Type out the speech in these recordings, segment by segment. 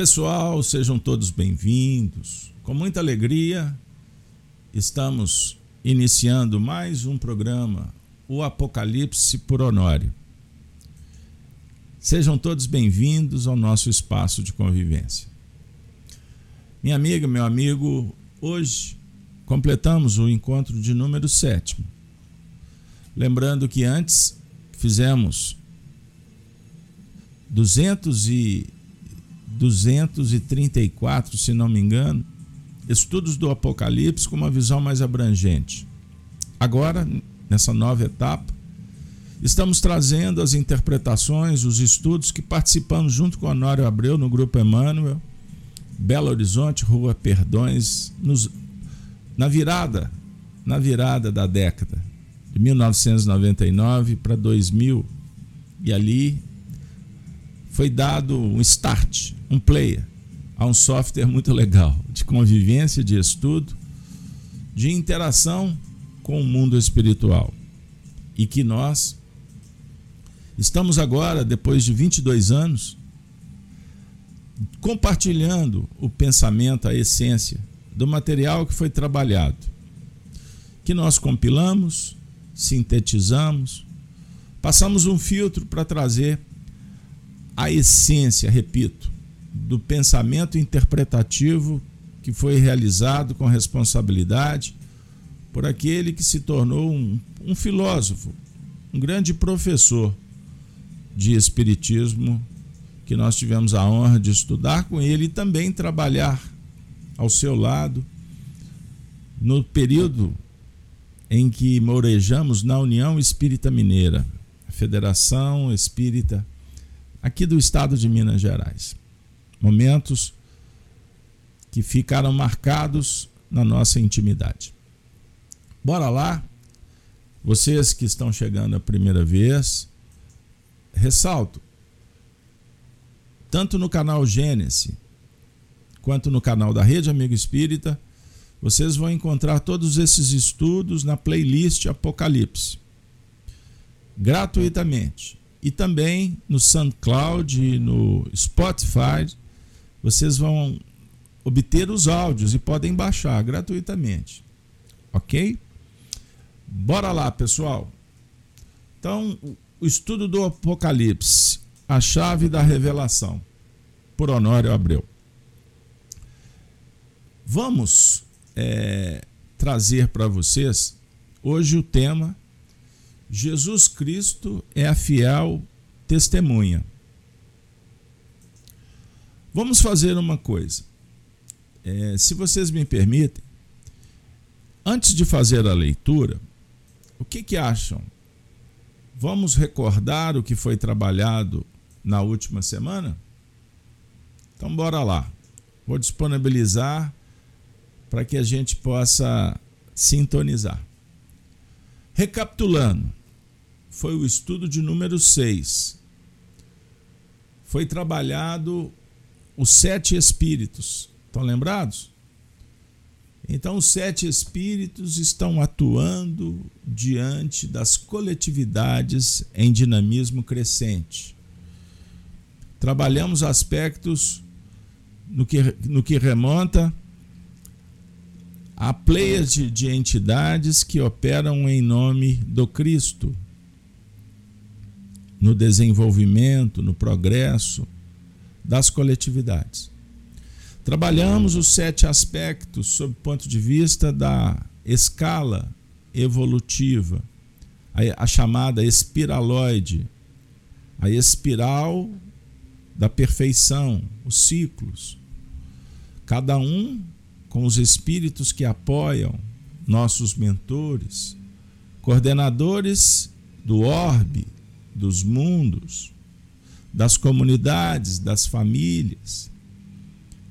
pessoal, sejam todos bem-vindos. Com muita alegria, estamos iniciando mais um programa, O Apocalipse por Honório. Sejam todos bem-vindos ao nosso espaço de convivência. Minha amiga, meu amigo, hoje completamos o encontro de número sétimo. Lembrando que antes fizemos 200 e 234, se não me engano, estudos do Apocalipse com uma visão mais abrangente. Agora, nessa nova etapa, estamos trazendo as interpretações, os estudos que participamos junto com Honório Abreu no Grupo Emmanuel, Belo Horizonte, Rua Perdões, nos, na virada, na virada da década de 1999 para 2000 e ali foi dado um start, um player a um software muito legal de convivência, de estudo, de interação com o mundo espiritual. E que nós estamos agora, depois de 22 anos, compartilhando o pensamento, a essência do material que foi trabalhado, que nós compilamos, sintetizamos, passamos um filtro para trazer a essência, repito, do pensamento interpretativo que foi realizado com responsabilidade por aquele que se tornou um, um filósofo, um grande professor de Espiritismo, que nós tivemos a honra de estudar com ele e também trabalhar ao seu lado no período em que morejamos na União Espírita Mineira, a Federação Espírita aqui do estado de Minas Gerais. Momentos que ficaram marcados na nossa intimidade. Bora lá? Vocês que estão chegando a primeira vez, ressalto, tanto no canal Gênesis quanto no canal da Rede Amigo Espírita, vocês vão encontrar todos esses estudos na playlist Apocalipse, gratuitamente. E também no SoundCloud e no Spotify, vocês vão obter os áudios e podem baixar gratuitamente. Ok? Bora lá, pessoal. Então, o estudo do Apocalipse, a chave da revelação, por Honório Abreu. Vamos é, trazer para vocês hoje o tema Jesus Cristo é a fiel testemunha. Vamos fazer uma coisa. É, se vocês me permitem, antes de fazer a leitura, o que, que acham? Vamos recordar o que foi trabalhado na última semana? Então, bora lá. Vou disponibilizar para que a gente possa sintonizar. Recapitulando, foi o estudo de número 6. Foi trabalhado os sete espíritos. Estão lembrados? Então, os sete espíritos estão atuando diante das coletividades em dinamismo crescente. Trabalhamos aspectos no que, no que remonta a pleias de, de entidades que operam em nome do Cristo, no desenvolvimento, no progresso das coletividades. Trabalhamos os sete aspectos sob o ponto de vista da escala evolutiva, a, chamada espiraloide, a espiral da perfeição, os ciclos. Cada um com os espíritos que apoiam, nossos mentores, coordenadores do orbe, dos mundos, das comunidades, das famílias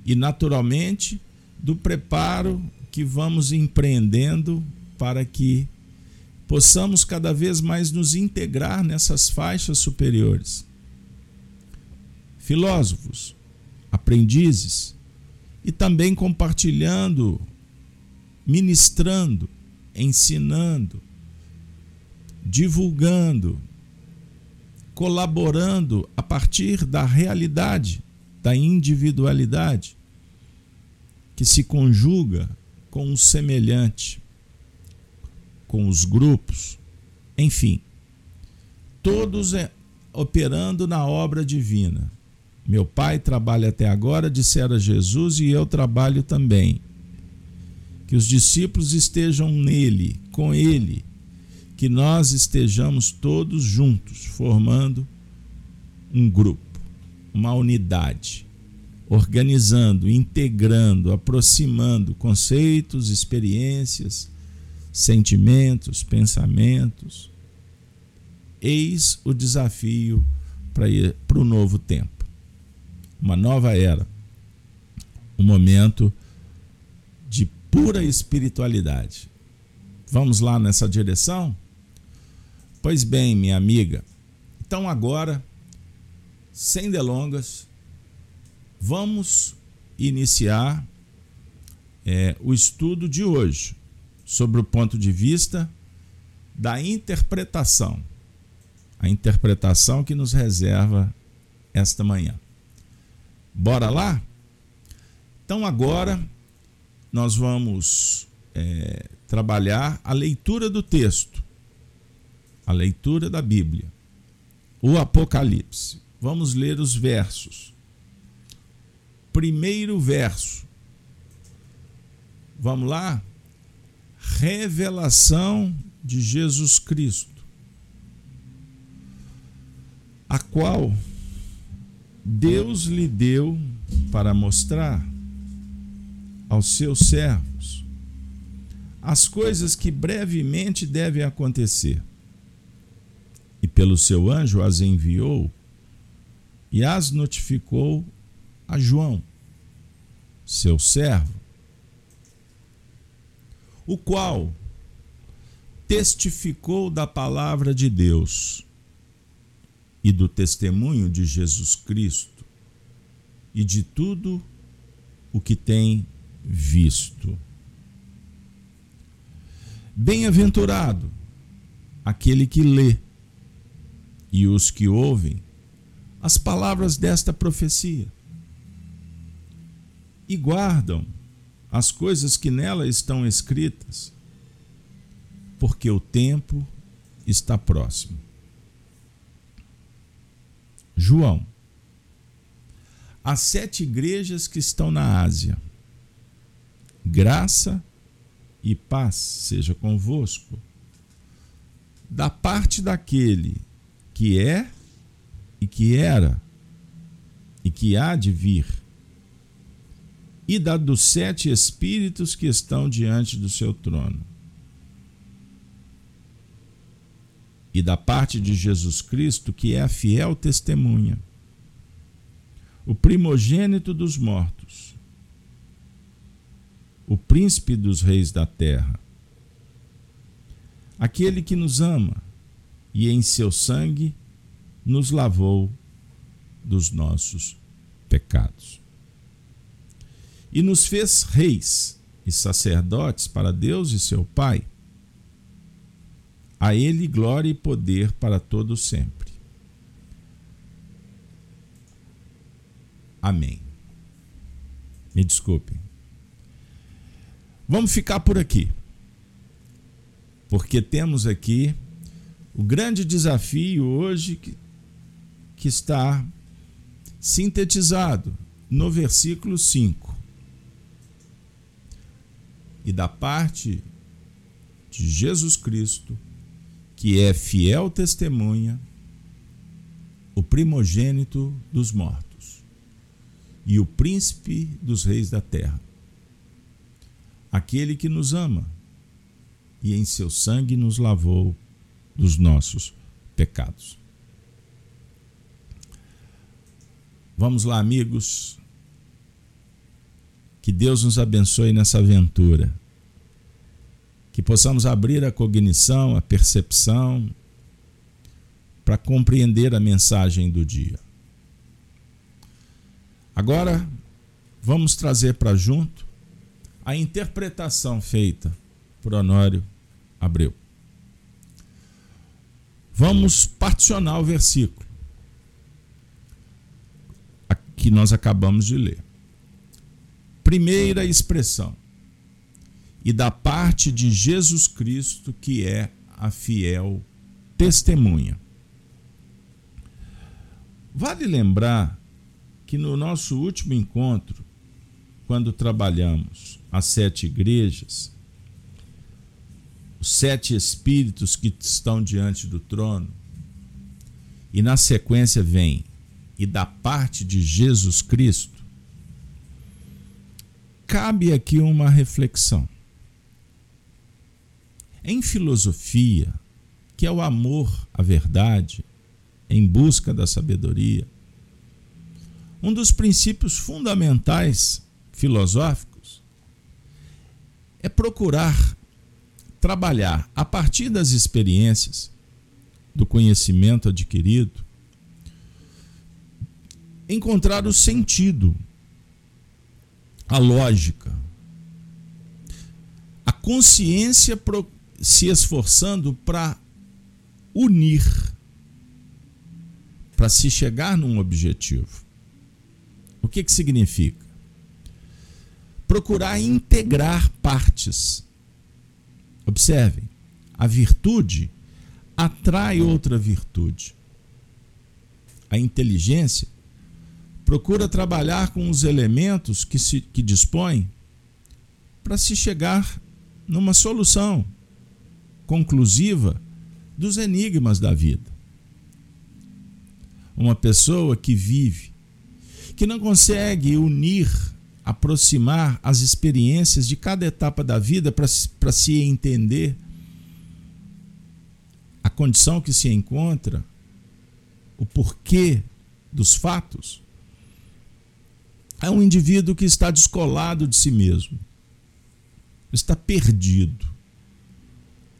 e, naturalmente, do preparo que vamos empreendendo para que possamos cada vez mais nos integrar nessas faixas superiores. Filósofos, aprendizes e também compartilhando, ministrando, ensinando, divulgando, colaborando a partir da realidade da individualidade que se conjuga com o semelhante, com os grupos, enfim, todos é, operando na obra divina. Meu pai trabalha até agora, dissera Jesus, e eu trabalho também. Que os discípulos estejam nele, com ele, que nós estejamos todos juntos, formando um grupo, uma unidade organizando, integrando, aproximando conceitos, experiências, sentimentos, pensamentos. Eis o desafio para o novo tempo. Uma nova era. Um momento de pura espiritualidade. Vamos lá nessa direção? Pois bem, minha amiga. Então agora, sem delongas, Vamos iniciar é, o estudo de hoje sobre o ponto de vista da interpretação. A interpretação que nos reserva esta manhã. Bora lá? Então, agora nós vamos é, trabalhar a leitura do texto, a leitura da Bíblia, o Apocalipse. Vamos ler os versos primeiro verso. Vamos lá? Revelação de Jesus Cristo, a qual Deus lhe deu para mostrar aos seus servos as coisas que brevemente devem acontecer. Pelo seu anjo as enviou e as notificou a João, seu servo, o qual testificou da palavra de Deus e do testemunho de Jesus Cristo e de tudo o que tem visto. Bem-aventurado aquele que lê e os que ouvem as palavras desta profecia e guardam as coisas que nela estão escritas, porque o tempo está próximo. João, as sete igrejas que estão na Ásia, graça e paz seja convosco, da parte daquele que é e que era e que há de vir. E da dos sete espíritos que estão diante do seu trono. E da parte de Jesus Cristo, que é a fiel testemunha, o primogênito dos mortos, o príncipe dos reis da terra, aquele que nos ama e em seu sangue nos lavou dos nossos pecados e nos fez reis e sacerdotes para Deus e seu Pai. A Ele glória e poder para todo sempre. Amém. Me desculpem. Vamos ficar por aqui. Porque temos aqui o grande desafio hoje que, que está sintetizado no versículo 5 e da parte de Jesus Cristo, que é fiel testemunha, o primogênito dos mortos e o príncipe dos reis da terra, aquele que nos ama e em seu sangue nos lavou dos nossos pecados. Vamos lá, amigos. Que Deus nos abençoe nessa aventura que possamos abrir a cognição, a percepção, para compreender a mensagem do dia. Agora, vamos trazer para junto a interpretação feita por Honório Abreu. Vamos particionar o versículo. que nós acabamos de ler. Primeira expressão. E da parte de Jesus Cristo, que é a fiel testemunha. Vale lembrar que no nosso último encontro, quando trabalhamos as sete igrejas, os sete espíritos que estão diante do trono, e na sequência vem, e da parte de Jesus Cristo, cabe aqui uma reflexão. Em filosofia, que é o amor à verdade, em busca da sabedoria, um dos princípios fundamentais filosóficos é procurar trabalhar a partir das experiências, do conhecimento adquirido, encontrar o sentido, a lógica, a consciência se esforçando para unir, para se chegar num objetivo. O que, que significa? Procurar integrar partes. Observem, a virtude atrai outra virtude. A inteligência procura trabalhar com os elementos que, se, que dispõe para se chegar numa solução conclusiva dos enigmas da vida. Uma pessoa que vive, que não consegue unir, aproximar as experiências de cada etapa da vida para se entender a condição que se encontra, o porquê dos fatos, é um indivíduo que está descolado de si mesmo, está perdido.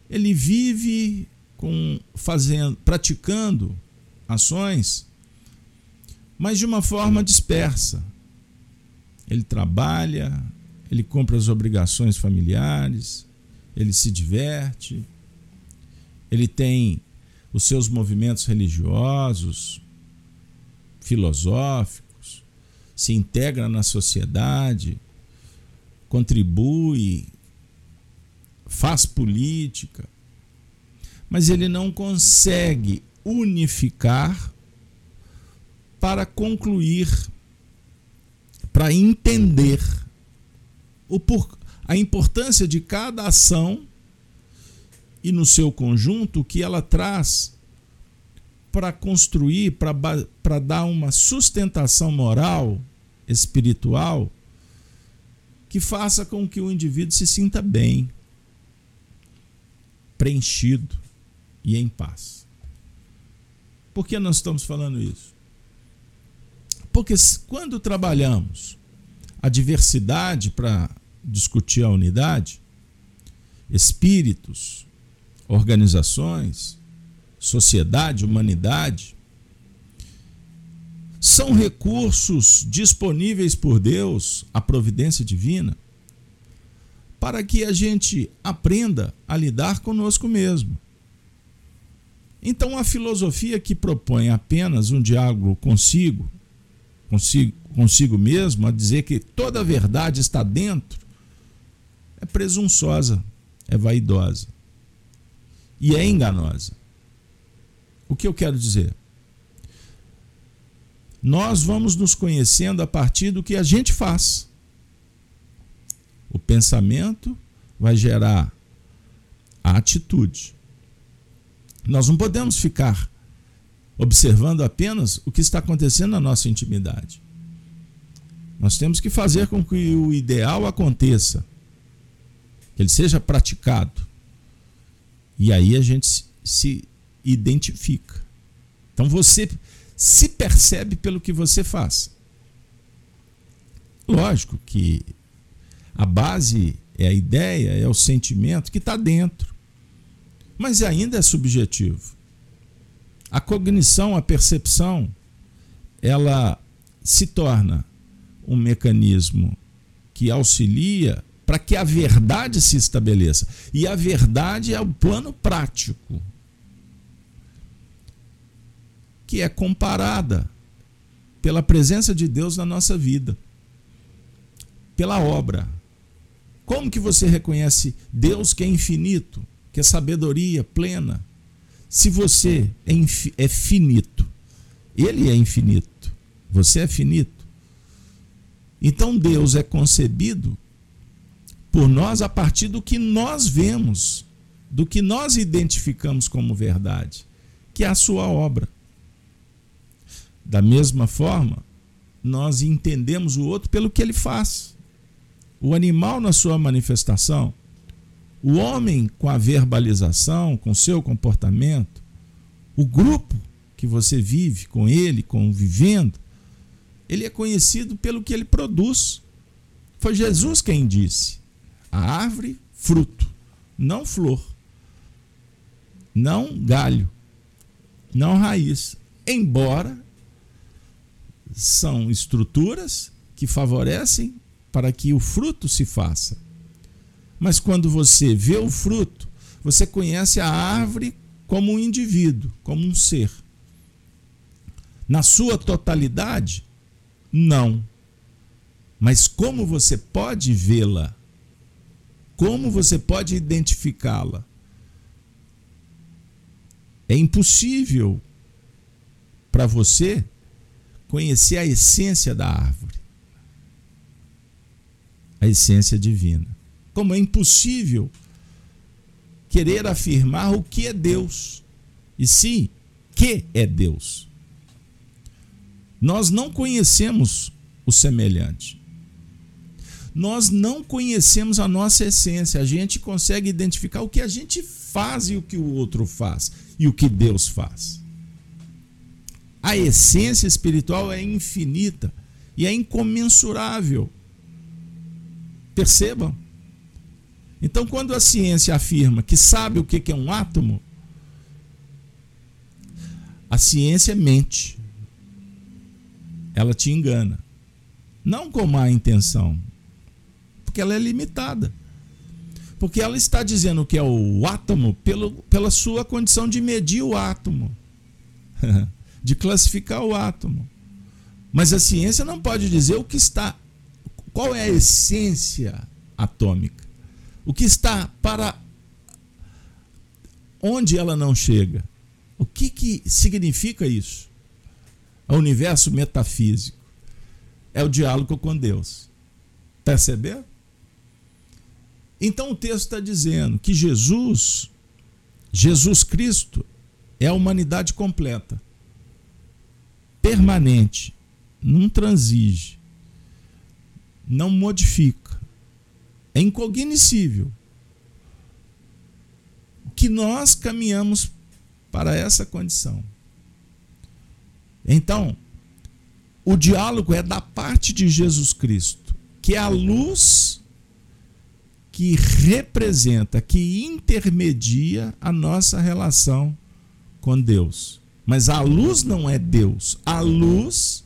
Ele vive com fazendo, praticando ações, mas de uma forma dispersa. Ele trabalha, ele cumpre as obrigações familiares, ele se diverte, ele tem os seus movimentos religiosos, filosóficos, se integra na sociedade, contribui, faz política, mas ele não consegue unificar para concluir, para entender o por, a importância de cada ação e no seu conjunto que ela traz para construir, para dar uma sustentação moral, espiritual, que faça com que o indivíduo se sinta bem, preenchido e em paz. Por que nós estamos falando isso? Porque quando trabalhamos a diversidade para discutir a unidade, espíritos, organizações, sociedade, humanidade, são recursos disponíveis por Deus, a providência divina, para que a gente aprenda a lidar conosco mesmo. Então, a filosofia que propõe apenas um diálogo consigo, consigo, consigo mesmo, a dizer que toda a verdade está dentro, é presunçosa, é vaidosa e é enganosa. O que eu quero dizer? Nós vamos nos conhecendo a partir do que a gente faz. O pensamento vai gerar a atitude. Nós não podemos ficar observando apenas o que está acontecendo na nossa intimidade. Nós temos que fazer com que o ideal aconteça, que ele seja praticado. E aí a gente se identifica. Então você se percebe pelo que você faz. Lógico que a base é a ideia, é o sentimento que está dentro. Mas ainda é subjetivo. A cognição, a percepção, ela se torna um mecanismo que auxilia para que a verdade se estabeleça. E a verdade é o plano prático, que é comparada pela presença de Deus na nossa vida, pela obra. Como que você reconhece Deus que é infinito, que é sabedoria plena, se você é, é finito? Ele é infinito, você é finito. Então Deus é concebido por nós a partir do que nós vemos, do que nós identificamos como verdade, que é a sua obra. Da mesma forma, nós entendemos o outro pelo que ele faz. O animal na sua manifestação, o homem com a verbalização, com seu comportamento, o grupo que você vive com ele, convivendo, ele é conhecido pelo que ele produz. Foi Jesus quem disse: a árvore, fruto, não flor, não galho, não raiz. Embora são estruturas que favorecem para que o fruto se faça. Mas quando você vê o fruto, você conhece a árvore como um indivíduo, como um ser. Na sua totalidade, não. Mas como você pode vê-la? Como você pode identificá-la? É impossível para você conhecer a essência da árvore, a essência divina. Como é impossível querer afirmar o que é Deus, e sim, que é Deus. Nós não conhecemos o semelhante. Nós não conhecemos a nossa essência. A gente consegue identificar o que a gente faz e o que o outro faz e o que Deus faz. A essência espiritual é infinita e é incomensurável. Percebam? Então, quando a ciência afirma que sabe o que é um átomo, a ciência mente. Ela te engana. Não com má intenção, porque ela é limitada. Porque ela está dizendo que é o átomo pelo, pela sua condição de medir o átomo. de classificar o átomo. Mas a ciência não pode dizer o que está. Qual é a essência atômica? O que está para onde ela não chega? O que, que significa isso? É o universo metafísico. É o diálogo com Deus. Percebeu? Então o texto está dizendo que Jesus, Jesus Cristo, é a humanidade completa permanente, não transige, não modifica, é incognoscível. Que nós caminhamos para essa condição. Então, o diálogo é da parte de Jesus Cristo, que é a luz que representa, que intermedia a nossa relação com Deus. Mas a luz não é Deus. A luz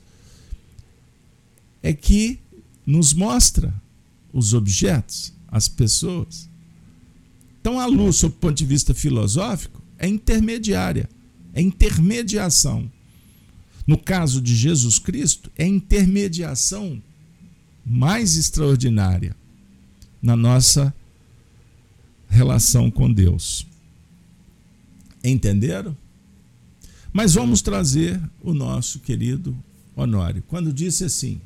é que nos mostra os objetos, as pessoas. Então a luz, sob o ponto de vista filosófico, é intermediária, é intermediação. No caso de Jesus Cristo, é intermediação mais extraordinária na nossa relação com Deus. Entenderam? Mas vamos trazer o nosso querido Honório. Quando disse assim,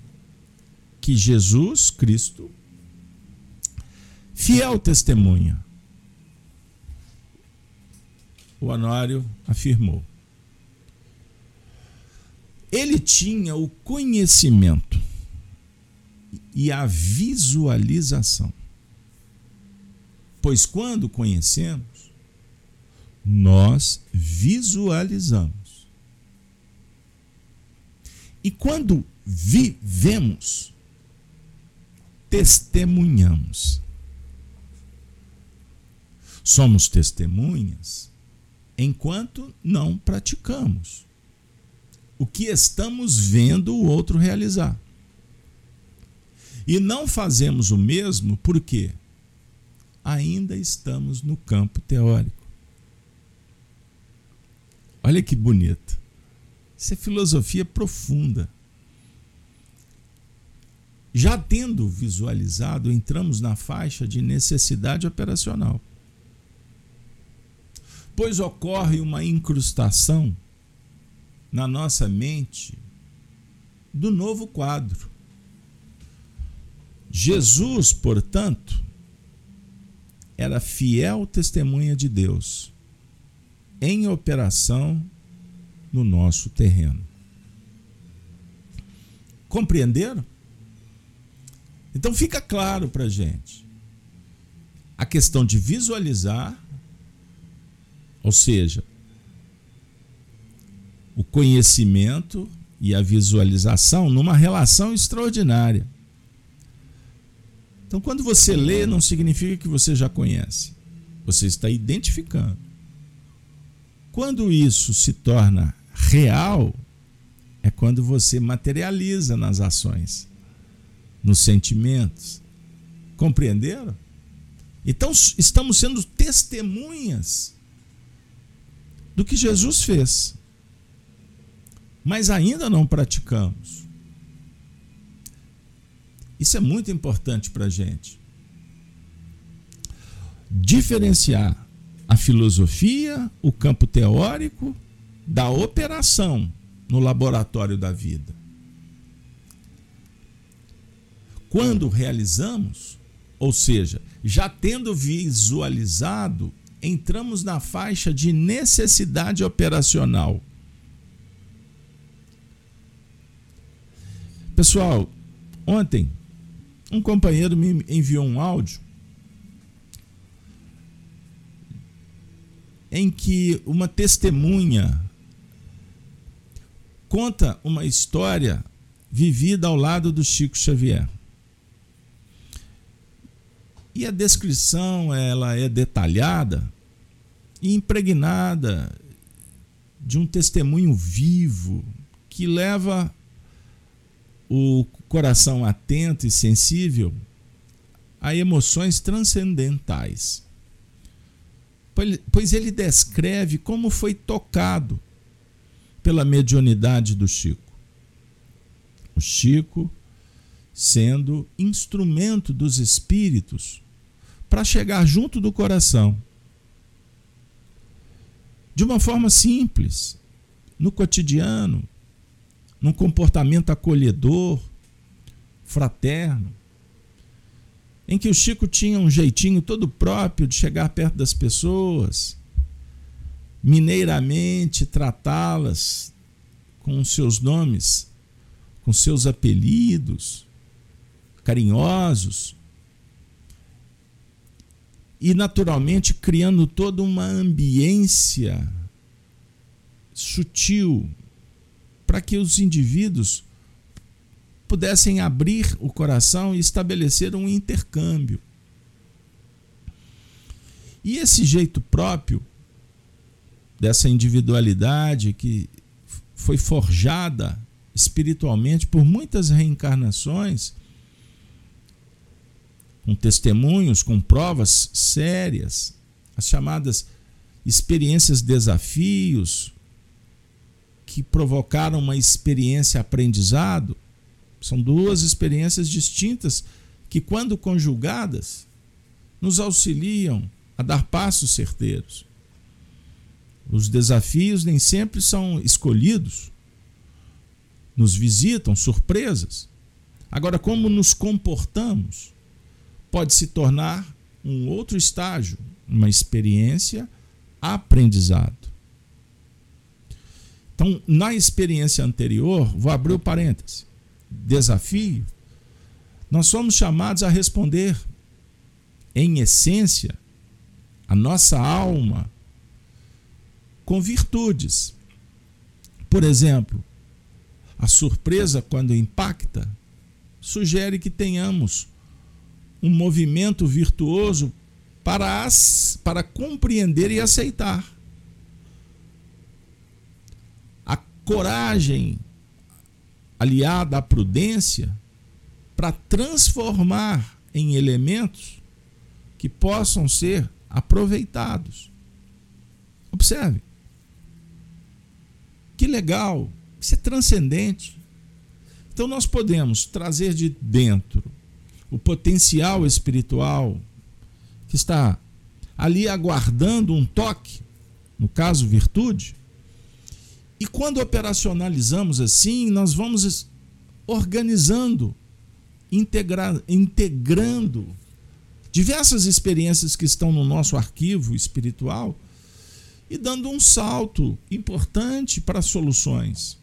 que Jesus Cristo, fiel testemunha, o Honório afirmou. Ele tinha o conhecimento e a visualização. Pois quando conhecemos, nós visualizamos. E quando vivemos, testemunhamos. Somos testemunhas enquanto não praticamos o que estamos vendo o outro realizar. E não fazemos o mesmo porque ainda estamos no campo teórico. Olha que bonito. Isso é filosofia profunda. Já tendo visualizado, entramos na faixa de necessidade operacional. Pois ocorre uma incrustação na nossa mente do novo quadro. Jesus, portanto, era fiel testemunha de Deus em operação no nosso terreno. Compreenderam? Então fica claro para gente a questão de visualizar, ou seja, o conhecimento e a visualização numa relação extraordinária. Então, quando você lê, não significa que você já conhece. Você está identificando. Quando isso se torna real, é quando você materializa nas ações, nos sentimentos. Compreenderam? Então, estamos sendo testemunhas do que Jesus fez, mas ainda não praticamos. Isso é muito importante para a gente. Diferenciar a filosofia, o campo teórico, da operação no laboratório da vida. Quando realizamos, ou seja, já tendo visualizado, entramos na faixa de necessidade operacional. Pessoal, ontem um companheiro me enviou um áudio em que uma testemunha conta uma história vivida ao lado do Chico Xavier. E a descrição ela é detalhada e impregnada de um testemunho vivo que leva o coração atento e sensível a emoções transcendentais pois ele descreve como foi tocado pela mediunidade do Chico. O Chico sendo instrumento dos espíritos para chegar junto do coração. De uma forma simples, no cotidiano, num comportamento acolhedor, fraterno, em que o Chico tinha um jeitinho todo próprio de chegar perto das pessoas, mineiramente tratá-las com seus nomes, com seus apelidos carinhosos, e naturalmente criando toda uma ambiência sutil para que os indivíduos pudessem abrir o coração e estabelecer um intercâmbio. E esse jeito próprio dessa individualidade que foi forjada espiritualmente por muitas reencarnações, com testemunhos, com provas sérias, as chamadas experiências desafios, que provocaram uma experiência aprendizado, são duas experiências distintas que, quando conjugadas, nos auxiliam a dar passos certeiros. Os desafios nem sempre são escolhidos, nos visitam surpresas. Agora, como nos comportamos pode se tornar um outro estágio, uma experiência aprendizado. Então, na experiência anterior, vou abrir o parêntese desafio, nós somos chamados a responder, em essência, a nossa alma com virtudes. Por exemplo, a surpresa, quando impacta, sugere que tenhamos um movimento virtuoso para, as, para compreender e aceitar. A coragem aliada à prudência para transformar em elementos que possam ser aproveitados. Observe. Que legal, isso é transcendente. Então nós podemos trazer de dentro o potencial espiritual que está ali aguardando um toque, no caso, virtude. E quando operacionalizamos assim, nós vamos organizando, integra integrando diversas experiências que estão no nosso arquivo espiritual e dando um salto importante para soluções.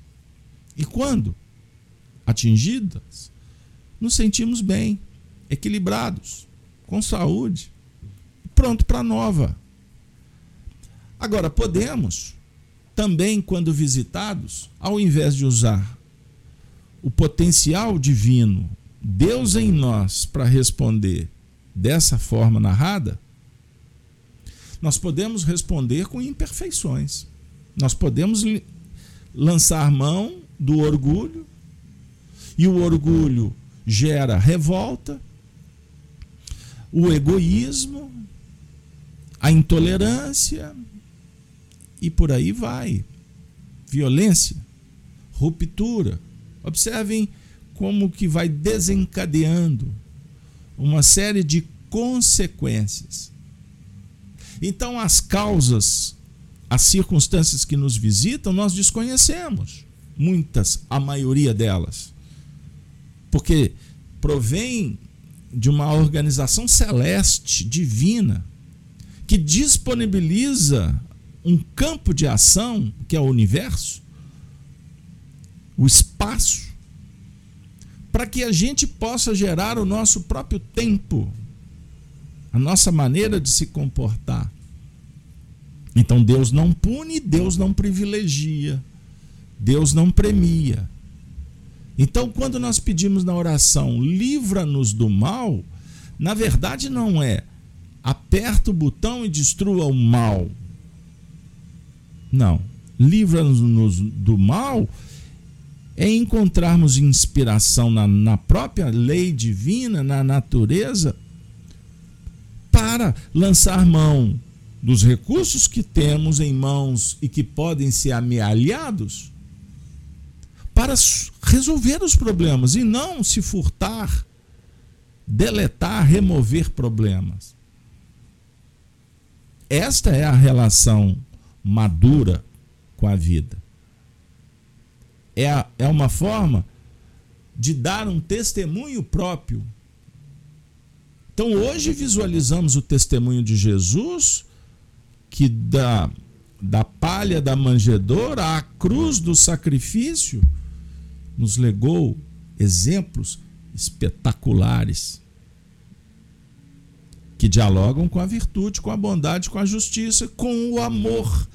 E quando atingidas, nos sentimos bem, equilibrados, com saúde, pronto para nova. Agora, podemos também, quando visitados, ao invés de usar o potencial divino, Deus em nós, para responder dessa forma narrada, nós podemos responder com imperfeições. Nós podemos lançar mão do orgulho, e o orgulho gera revolta, o egoísmo, a intolerância e por aí vai. Violência, ruptura. Observem como que vai desencadeando uma série de consequências. Então as causas, as circunstâncias que nos visitam, nós desconhecemos, muitas, a maioria delas. Porque provém de uma organização celeste, divina, que disponibiliza um campo de ação, que é o universo, o espaço, para que a gente possa gerar o nosso próprio tempo, a nossa maneira de se comportar. Então Deus não pune, Deus não privilegia, Deus não premia. Então, quando nós pedimos na oração, livra-nos do mal, na verdade não é aperta o botão e destrua o mal. Não. Livra-nos do mal é encontrarmos inspiração na, na própria lei divina, na natureza, para lançar mão dos recursos que temos em mãos e que podem ser amealhados para resolver os problemas e não se furtar, deletar, remover problemas. Esta é a relação madura com a vida. É, a, é uma forma de dar um testemunho próprio. Então hoje visualizamos o testemunho de Jesus que da, da palha da manjedoura à cruz do sacrifício nos legou exemplos espetaculares que dialogam com a virtude, com a bondade, com a justiça, com o amor.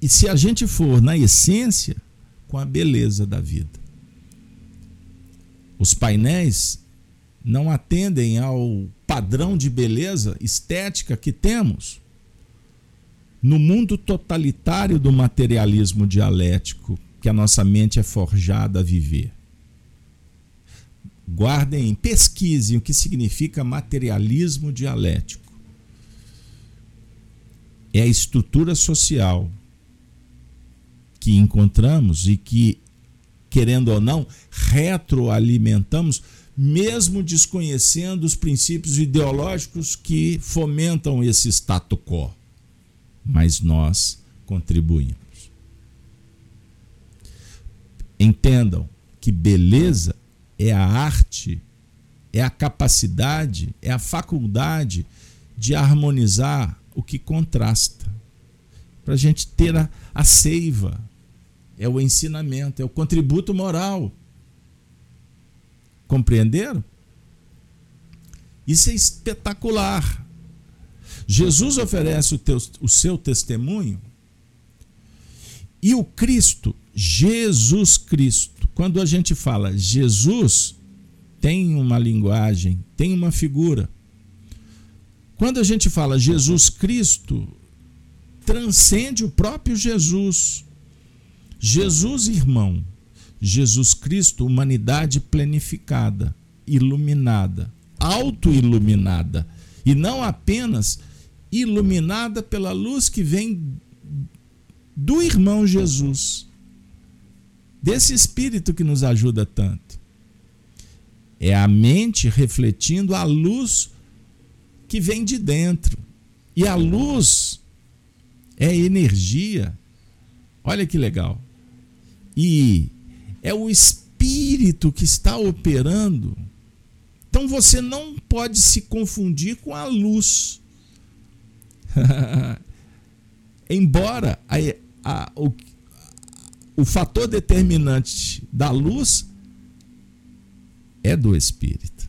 E se a gente for na essência, com a beleza da vida. Os painéis não atendem ao padrão de beleza estética que temos no mundo totalitário do materialismo dialético que a nossa mente é forjada a viver. Guardem, pesquisem o que significa materialismo dialético. É a estrutura social que encontramos e que, querendo ou não, retroalimentamos, mesmo desconhecendo os princípios ideológicos que fomentam esse status quo mas nós contribuímos. Entendam que beleza é a arte, é a capacidade, é a faculdade de harmonizar o que contrasta. Para a gente ter a, a seiva, é o ensinamento, é o contributo moral. Compreenderam? Isso é espetacular. Jesus oferece o, teu, o seu testemunho e o Cristo, Jesus Cristo, quando a gente fala Jesus, tem uma linguagem, tem uma figura. Quando a gente fala Jesus Cristo, transcende o próprio Jesus. Jesus, irmão. Jesus Cristo, humanidade plenificada, iluminada, auto-iluminada. E não apenas iluminada pela luz que vem do irmão Jesus. desse espírito que nos ajuda tanto. É a mente refletindo a luz que vem de dentro. E a luz é energia. Olha que legal. E é o espírito que está operando. Então você não pode se confundir com a luz. Embora a, a, o, o fator determinante da luz é do espírito.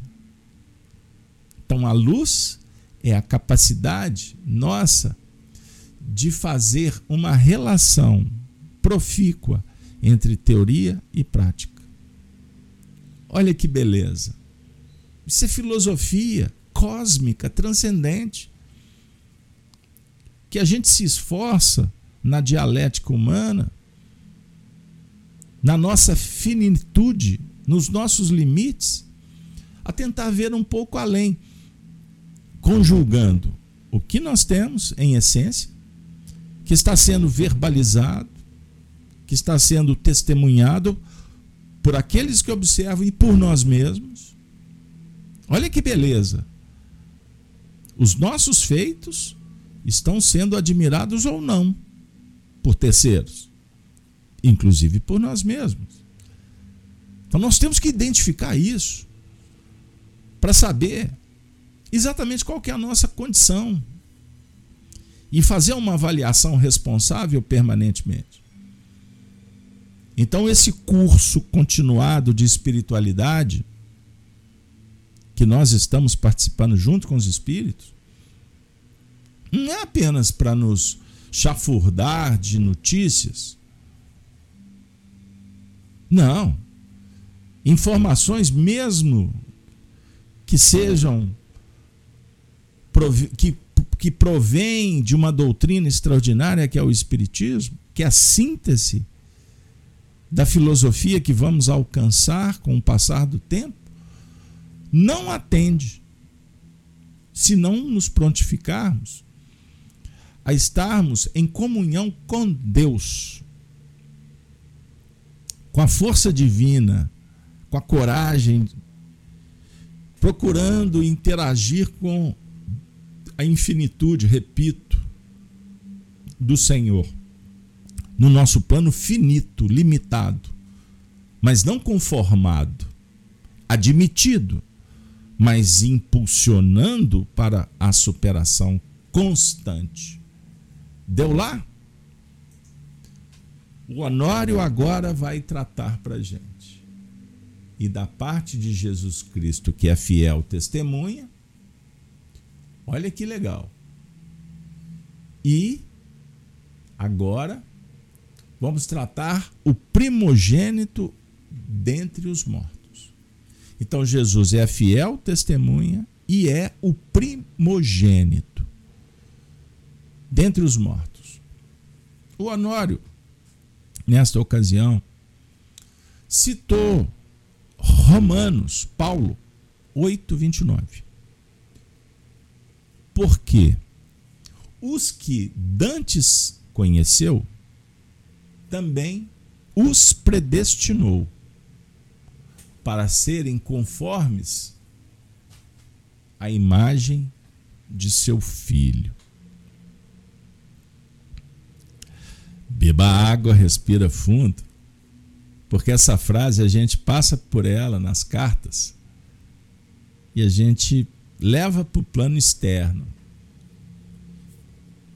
Então a luz é a capacidade nossa de fazer uma relação profícua entre teoria e prática. Olha que beleza. Isso é filosofia cósmica, transcendente. Que a gente se esforça na dialética humana, na nossa finitude, nos nossos limites, a tentar ver um pouco além, conjugando o que nós temos em essência, que está sendo verbalizado, que está sendo testemunhado por aqueles que observam e por nós mesmos. Olha que beleza! Os nossos feitos estão sendo admirados ou não por terceiros, inclusive por nós mesmos. Então nós temos que identificar isso para saber exatamente qual é a nossa condição e fazer uma avaliação responsável permanentemente. Então esse curso continuado de espiritualidade que nós estamos participando junto com os espíritos não é apenas para nos chafurdar de notícias. Não. Informações mesmo que sejam que, que provém de uma doutrina extraordinária que é o Espiritismo, que é a síntese da filosofia que vamos alcançar com o passar do tempo, não atende se não nos prontificarmos a estarmos em comunhão com Deus, com a força divina, com a coragem, procurando interagir com a infinitude, repito, do Senhor, no nosso plano finito, limitado, mas não conformado, admitido, mas impulsionando para a superação constante. Deu lá? O Honório agora vai tratar para gente. E da parte de Jesus Cristo, que é fiel testemunha, olha que legal. E agora vamos tratar o primogênito dentre os mortos. Então Jesus é a fiel testemunha e é o primogênito dentre os mortos. O Honório, nesta ocasião, citou Romanos, Paulo 8, 29. Porque os que dantes conheceu, também os predestinou para serem conformes à imagem de seu filho. Beba água, respira fundo. Porque essa frase a gente passa por ela nas cartas e a gente leva para o plano externo,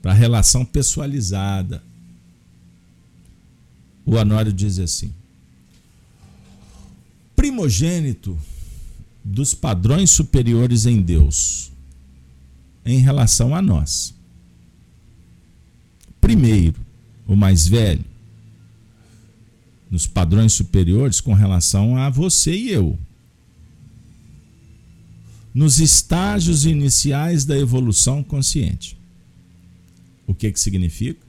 para a relação pessoalizada. O Honório diz assim: primogênito dos padrões superiores em Deus em relação a nós. Primeiro, o mais velho, nos padrões superiores com relação a você e eu. Nos estágios iniciais da evolução consciente. O que, que significa?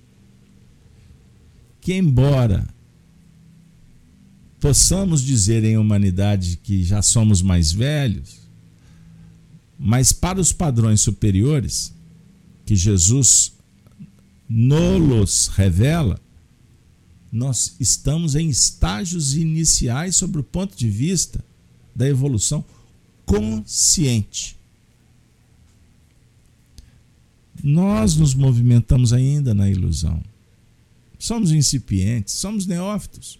Que, embora possamos dizer em humanidade que já somos mais velhos, mas para os padrões superiores que Jesus nos revela, nós estamos em estágios iniciais sobre o ponto de vista da evolução consciente. Nós nos movimentamos ainda na ilusão. Somos incipientes, somos neófitos.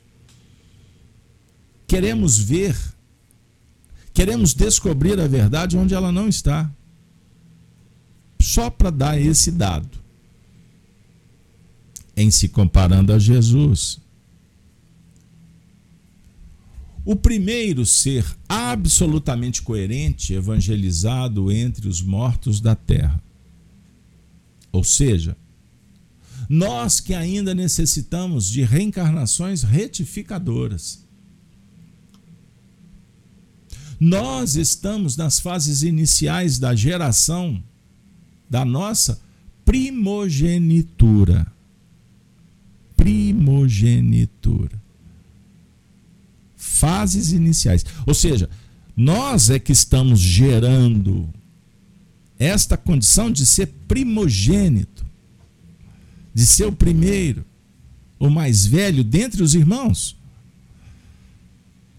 Queremos ver, queremos descobrir a verdade onde ela não está. Só para dar esse dado. Em se comparando a Jesus. O primeiro ser absolutamente coerente evangelizado entre os mortos da terra. Ou seja, nós que ainda necessitamos de reencarnações retificadoras. Nós estamos nas fases iniciais da geração da nossa primogenitura. Primogenitura. Fases iniciais. Ou seja, nós é que estamos gerando esta condição de ser primogênito, de ser o primeiro, o mais velho dentre os irmãos.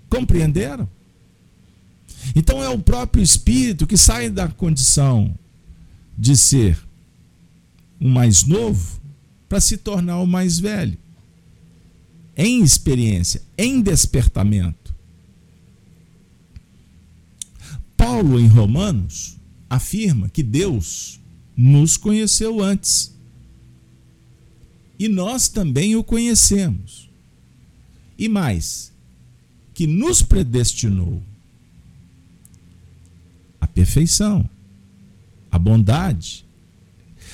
Compreenderam? Então é o próprio espírito que sai da condição de ser o mais novo para se tornar o mais velho. Em experiência, em despertamento. Paulo, em Romanos, afirma que Deus nos conheceu antes. E nós também o conhecemos. E mais, que nos predestinou a perfeição, a bondade,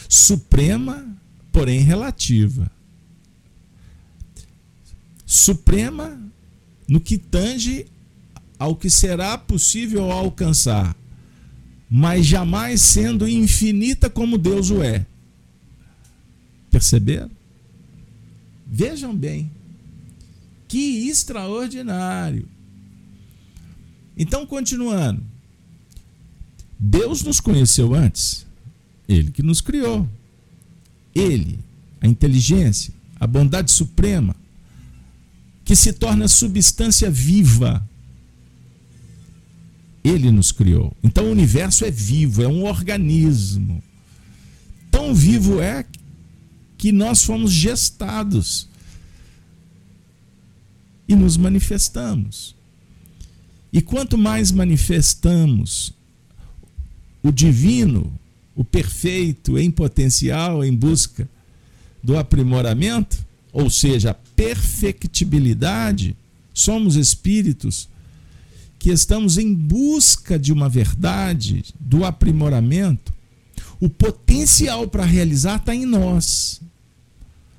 suprema, porém relativa. Suprema no que tange ao que será possível alcançar mas jamais sendo infinita como Deus o é. Perceberam? Vejam bem. Que extraordinário. Então, continuando. Deus nos conheceu antes. Ele que nos criou. Ele, a inteligência, a bondade suprema, que se torna substância viva ele nos criou. Então o universo é vivo, é um organismo. Tão vivo é que nós fomos gestados e nos manifestamos. E quanto mais manifestamos o divino, o perfeito em potencial, em busca do aprimoramento, ou seja, a perfectibilidade, somos espíritos que estamos em busca de uma verdade, do aprimoramento, o potencial para realizar está em nós.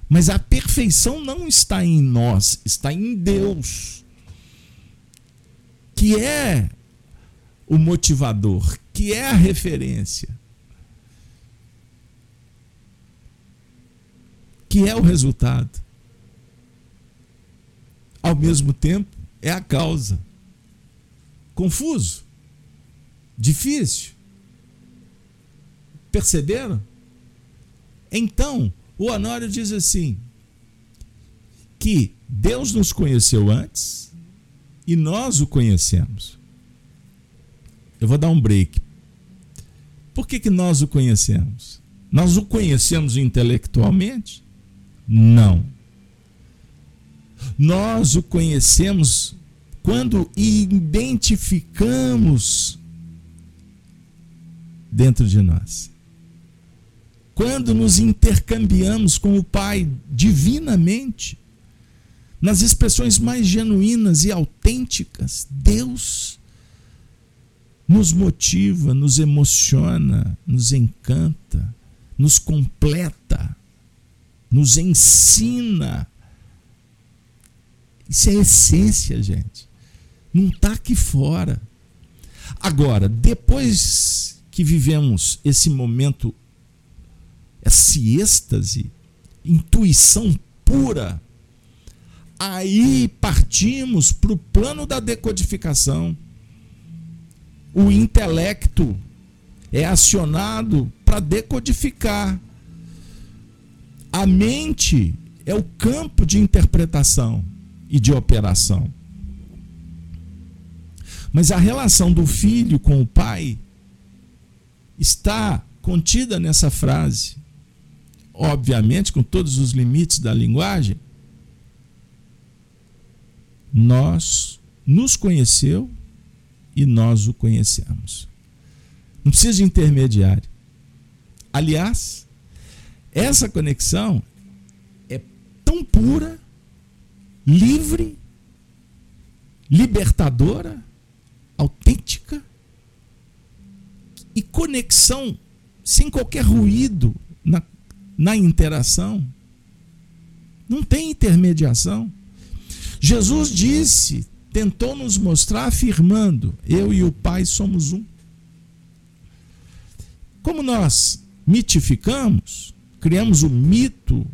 Mas a perfeição não está em nós, está em Deus. Que é o motivador, que é a referência. Que é o resultado. Ao mesmo tempo, é a causa confuso, difícil. Perceberam? Então, o Honório diz assim: que Deus nos conheceu antes e nós o conhecemos. Eu vou dar um break. Por que, que nós o conhecemos? Nós o conhecemos intelectualmente? Não. Nós o conhecemos quando identificamos dentro de nós. Quando nos intercambiamos com o Pai divinamente, nas expressões mais genuínas e autênticas, Deus nos motiva, nos emociona, nos encanta, nos completa, nos ensina. Isso é essência, gente. Não está aqui fora. Agora, depois que vivemos esse momento, esse êxtase, intuição pura, aí partimos para o plano da decodificação. O intelecto é acionado para decodificar. A mente é o campo de interpretação e de operação. Mas a relação do filho com o pai está contida nessa frase. Obviamente, com todos os limites da linguagem, nós nos conheceu e nós o conhecemos. Não precisa de intermediário. Aliás, essa conexão é tão pura, livre, libertadora, autêntica e conexão sem qualquer ruído na, na interação. Não tem intermediação. Jesus disse, tentou nos mostrar afirmando: Eu e o Pai somos um. Como nós mitificamos, criamos um mito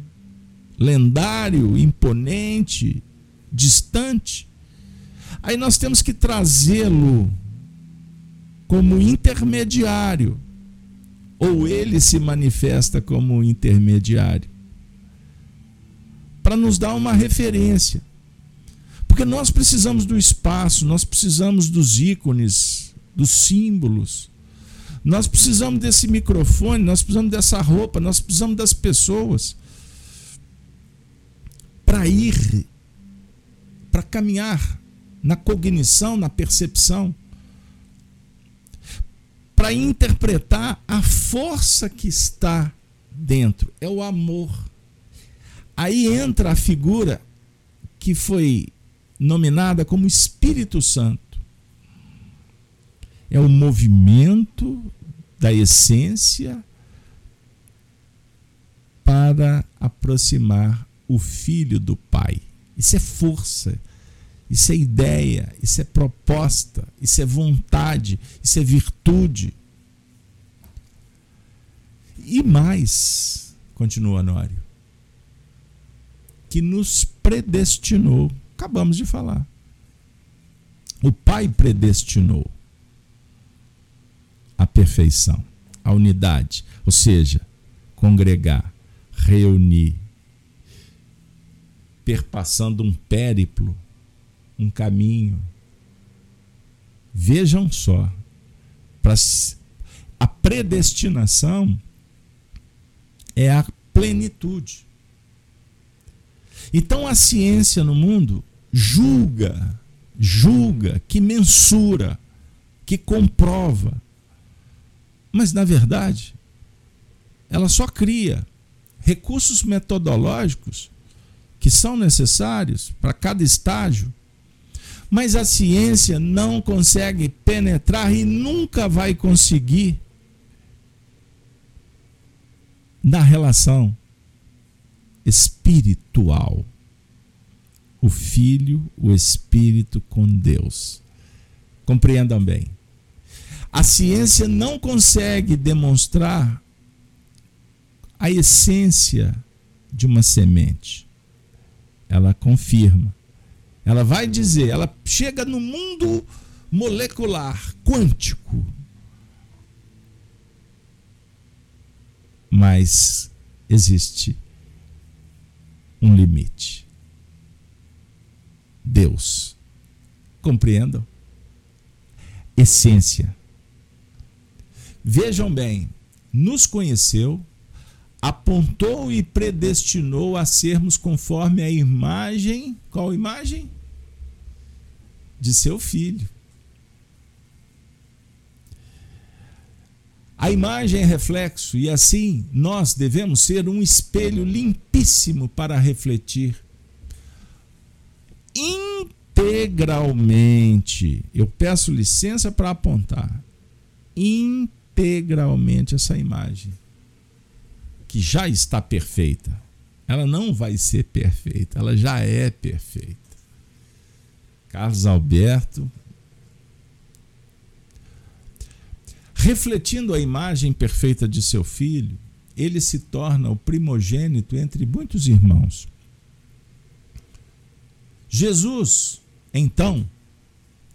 lendário, imponente, distante, aí nós temos que trazê-lo como intermediário, ou ele se manifesta como intermediário, para nos dar uma referência. Porque nós precisamos do espaço, nós precisamos dos ícones, dos símbolos. Nós precisamos desse microfone, nós precisamos dessa roupa, nós precisamos das pessoas para ir, para caminhar na cognição, na percepção, para interpretar a força que está dentro. É o amor. Aí entra a figura que foi nominada como Espírito Santo é o movimento da essência para aproximar o filho do pai. Isso é força, isso é ideia, isso é proposta, isso é vontade, isso é virtude. E mais, continua Honório, que nos predestinou. Acabamos de falar. O Pai predestinou a perfeição, a unidade, ou seja, congregar, reunir, perpassando um périplo, um caminho. Vejam só, para a predestinação é a plenitude. Então a ciência no mundo julga, julga, que mensura, que comprova mas, na verdade, ela só cria recursos metodológicos que são necessários para cada estágio, mas a ciência não consegue penetrar e nunca vai conseguir na relação espiritual. O Filho, o Espírito com Deus. Compreendam bem. A ciência não consegue demonstrar a essência de uma semente. Ela confirma. Ela vai dizer, ela chega no mundo molecular, quântico. Mas existe um limite. Deus. Compreendam? Essência Vejam bem, nos conheceu, apontou e predestinou a sermos conforme a imagem, qual imagem? De seu filho. A imagem é reflexo e assim nós devemos ser um espelho limpíssimo para refletir integralmente. Eu peço licença para apontar. Integralmente integralmente essa imagem, que já está perfeita. Ela não vai ser perfeita, ela já é perfeita. Carlos Alberto. Refletindo a imagem perfeita de seu filho, ele se torna o primogênito entre muitos irmãos. Jesus, então,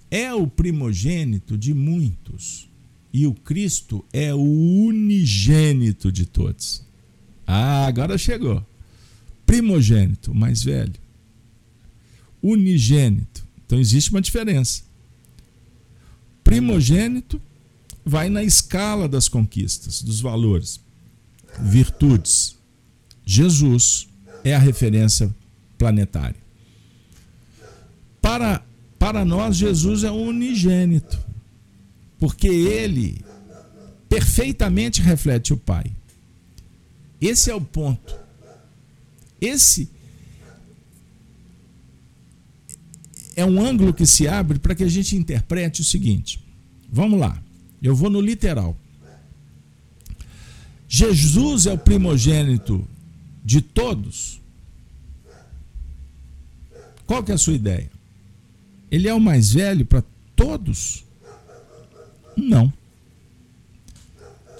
é o primogênito de muitos e o Cristo é o unigênito de todos. Ah, agora chegou. primogênito, mais velho. Unigênito. Então existe uma diferença. Primogênito vai na escala das conquistas, dos valores, virtudes. Jesus é a referência planetária. Para, para nós, Jesus é unigênito, porque ele perfeitamente reflete o Pai. Esse é o ponto. Esse é um ângulo que se abre para que a gente interprete o seguinte. Vamos lá. Eu vou no literal. Jesus é o primogênito de todos. Qual que é a sua ideia? Ele é o mais velho para todos? Não.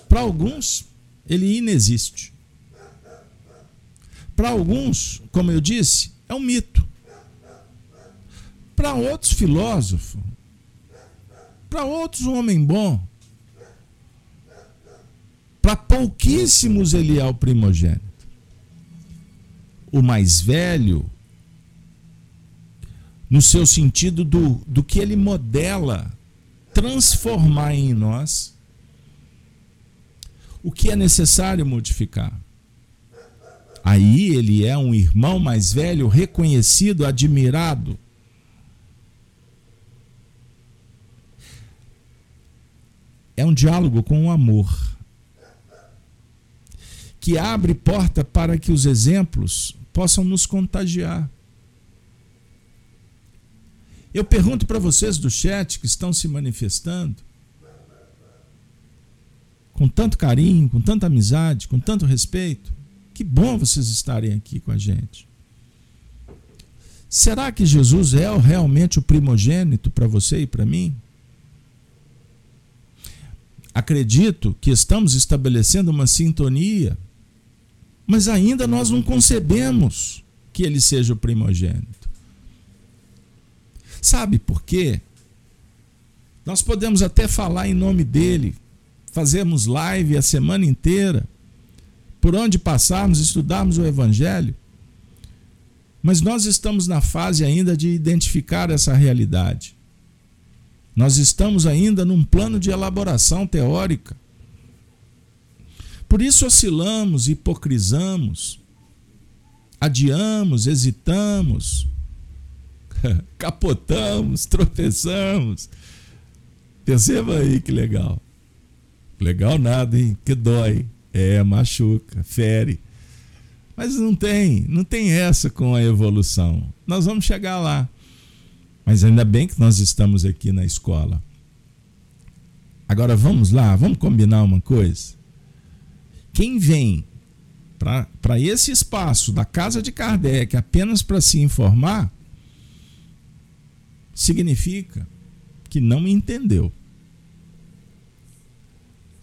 Para alguns, ele inexiste. Para alguns, como eu disse, é um mito. Para outros filósofos, para outros um homem bom. Para pouquíssimos ele é o primogênito. O mais velho, no seu sentido do, do que ele modela, transformar em nós o que é necessário modificar. Aí ele é um irmão mais velho, reconhecido, admirado. É um diálogo com o amor, que abre porta para que os exemplos possam nos contagiar. Eu pergunto para vocês do chat que estão se manifestando, com tanto carinho, com tanta amizade, com tanto respeito. Que bom vocês estarem aqui com a gente. Será que Jesus é realmente o primogênito para você e para mim? Acredito que estamos estabelecendo uma sintonia, mas ainda nós não concebemos que ele seja o primogênito. Sabe por quê? Nós podemos até falar em nome dele, fazermos live a semana inteira, por onde passarmos, estudarmos o Evangelho, mas nós estamos na fase ainda de identificar essa realidade. Nós estamos ainda num plano de elaboração teórica. Por isso oscilamos, hipocrisamos, adiamos, hesitamos, capotamos, tropeçamos. Perceba aí que legal. Legal nada, hein? Que dói. É, machuca, fere. Mas não tem, não tem essa com a evolução. Nós vamos chegar lá. Mas ainda bem que nós estamos aqui na escola. Agora vamos lá, vamos combinar uma coisa. Quem vem para esse espaço da casa de Kardec apenas para se informar, significa que não entendeu.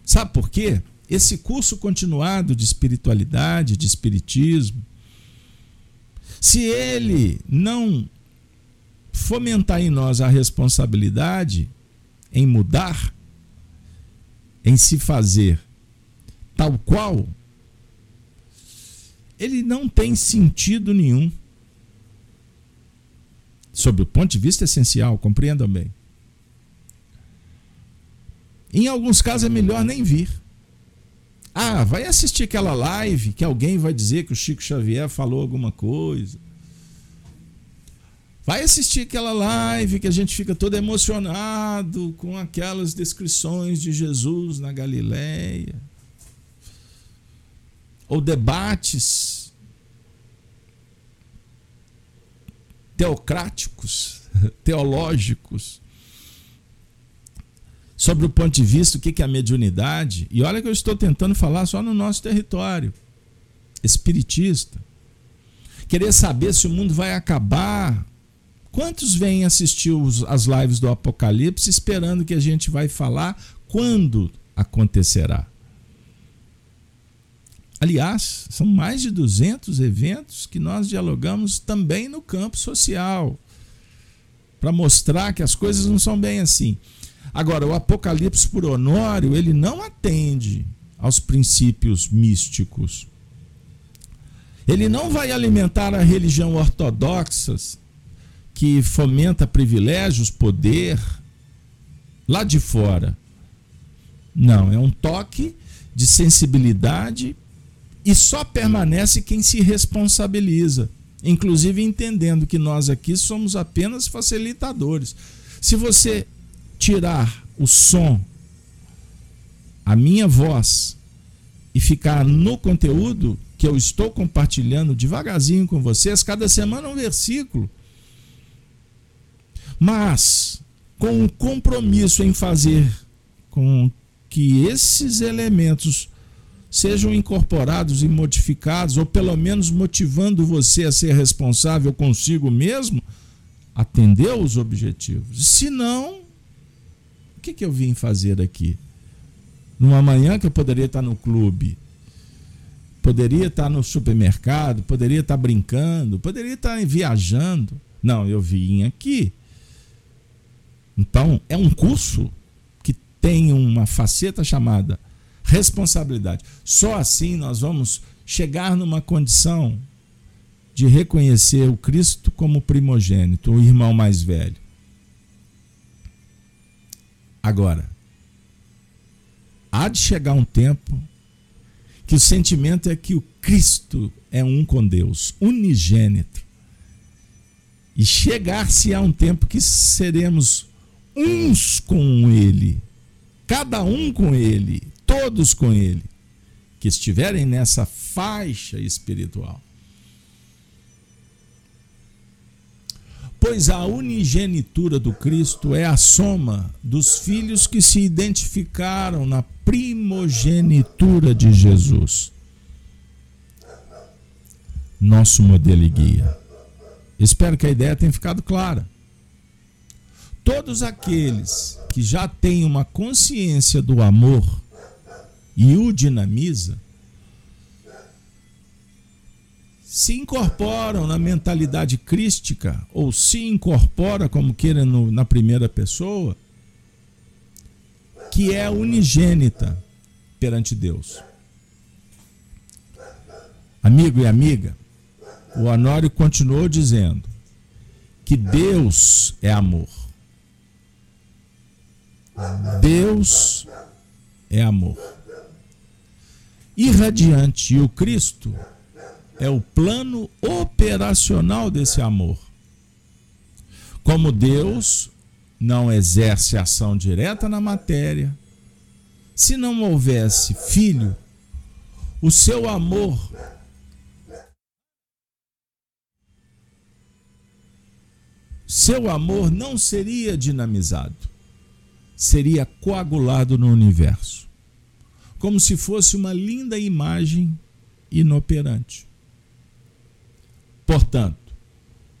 Sabe por quê? Esse curso continuado de espiritualidade, de espiritismo, se ele não fomentar em nós a responsabilidade em mudar, em se fazer tal qual, ele não tem sentido nenhum. Sob o ponto de vista essencial, compreendam bem. Em alguns casos é melhor nem vir. Ah, vai assistir aquela live que alguém vai dizer que o Chico Xavier falou alguma coisa. Vai assistir aquela live que a gente fica todo emocionado com aquelas descrições de Jesus na Galileia. Ou debates teocráticos, teológicos sobre o ponto de vista o que é a mediunidade, e olha que eu estou tentando falar só no nosso território espiritista. Querer saber se o mundo vai acabar. Quantos vêm assistir as lives do Apocalipse esperando que a gente vai falar quando acontecerá? Aliás, são mais de 200 eventos que nós dialogamos também no campo social, para mostrar que as coisas não são bem assim. Agora, o Apocalipse por Honório, ele não atende aos princípios místicos. Ele não vai alimentar a religião ortodoxa que fomenta privilégios, poder lá de fora. Não, é um toque de sensibilidade e só permanece quem se responsabiliza, inclusive entendendo que nós aqui somos apenas facilitadores. Se você tirar o som, a minha voz e ficar no conteúdo que eu estou compartilhando devagarzinho com vocês, cada semana um versículo. Mas com um compromisso em fazer com que esses elementos sejam incorporados e modificados, ou pelo menos motivando você a ser responsável consigo mesmo, atender os objetivos. Se não, o que, que eu vim fazer aqui? Numa manhã que eu poderia estar no clube, poderia estar no supermercado, poderia estar brincando, poderia estar viajando. Não, eu vim aqui. Então, é um curso que tem uma faceta chamada responsabilidade. Só assim nós vamos chegar numa condição de reconhecer o Cristo como primogênito, o irmão mais velho. Agora, há de chegar um tempo que o sentimento é que o Cristo é um com Deus, unigênito. E chegar-se a um tempo que seremos uns com Ele, cada um com Ele, todos com Ele, que estiverem nessa faixa espiritual. Pois a unigenitura do Cristo é a soma dos filhos que se identificaram na primogenitura de Jesus. Nosso modelo e guia. Espero que a ideia tenha ficado clara. Todos aqueles que já têm uma consciência do amor e o dinamiza, se incorporam na mentalidade crística, ou se incorpora, como queiram, na primeira pessoa, que é unigênita perante Deus. Amigo e amiga, o Honório continuou dizendo que Deus é amor. Deus é amor irradiante. E o Cristo é o plano operacional desse amor. Como Deus não exerce ação direta na matéria, se não houvesse filho, o seu amor seu amor não seria dinamizado, seria coagulado no universo como se fosse uma linda imagem inoperante. Portanto,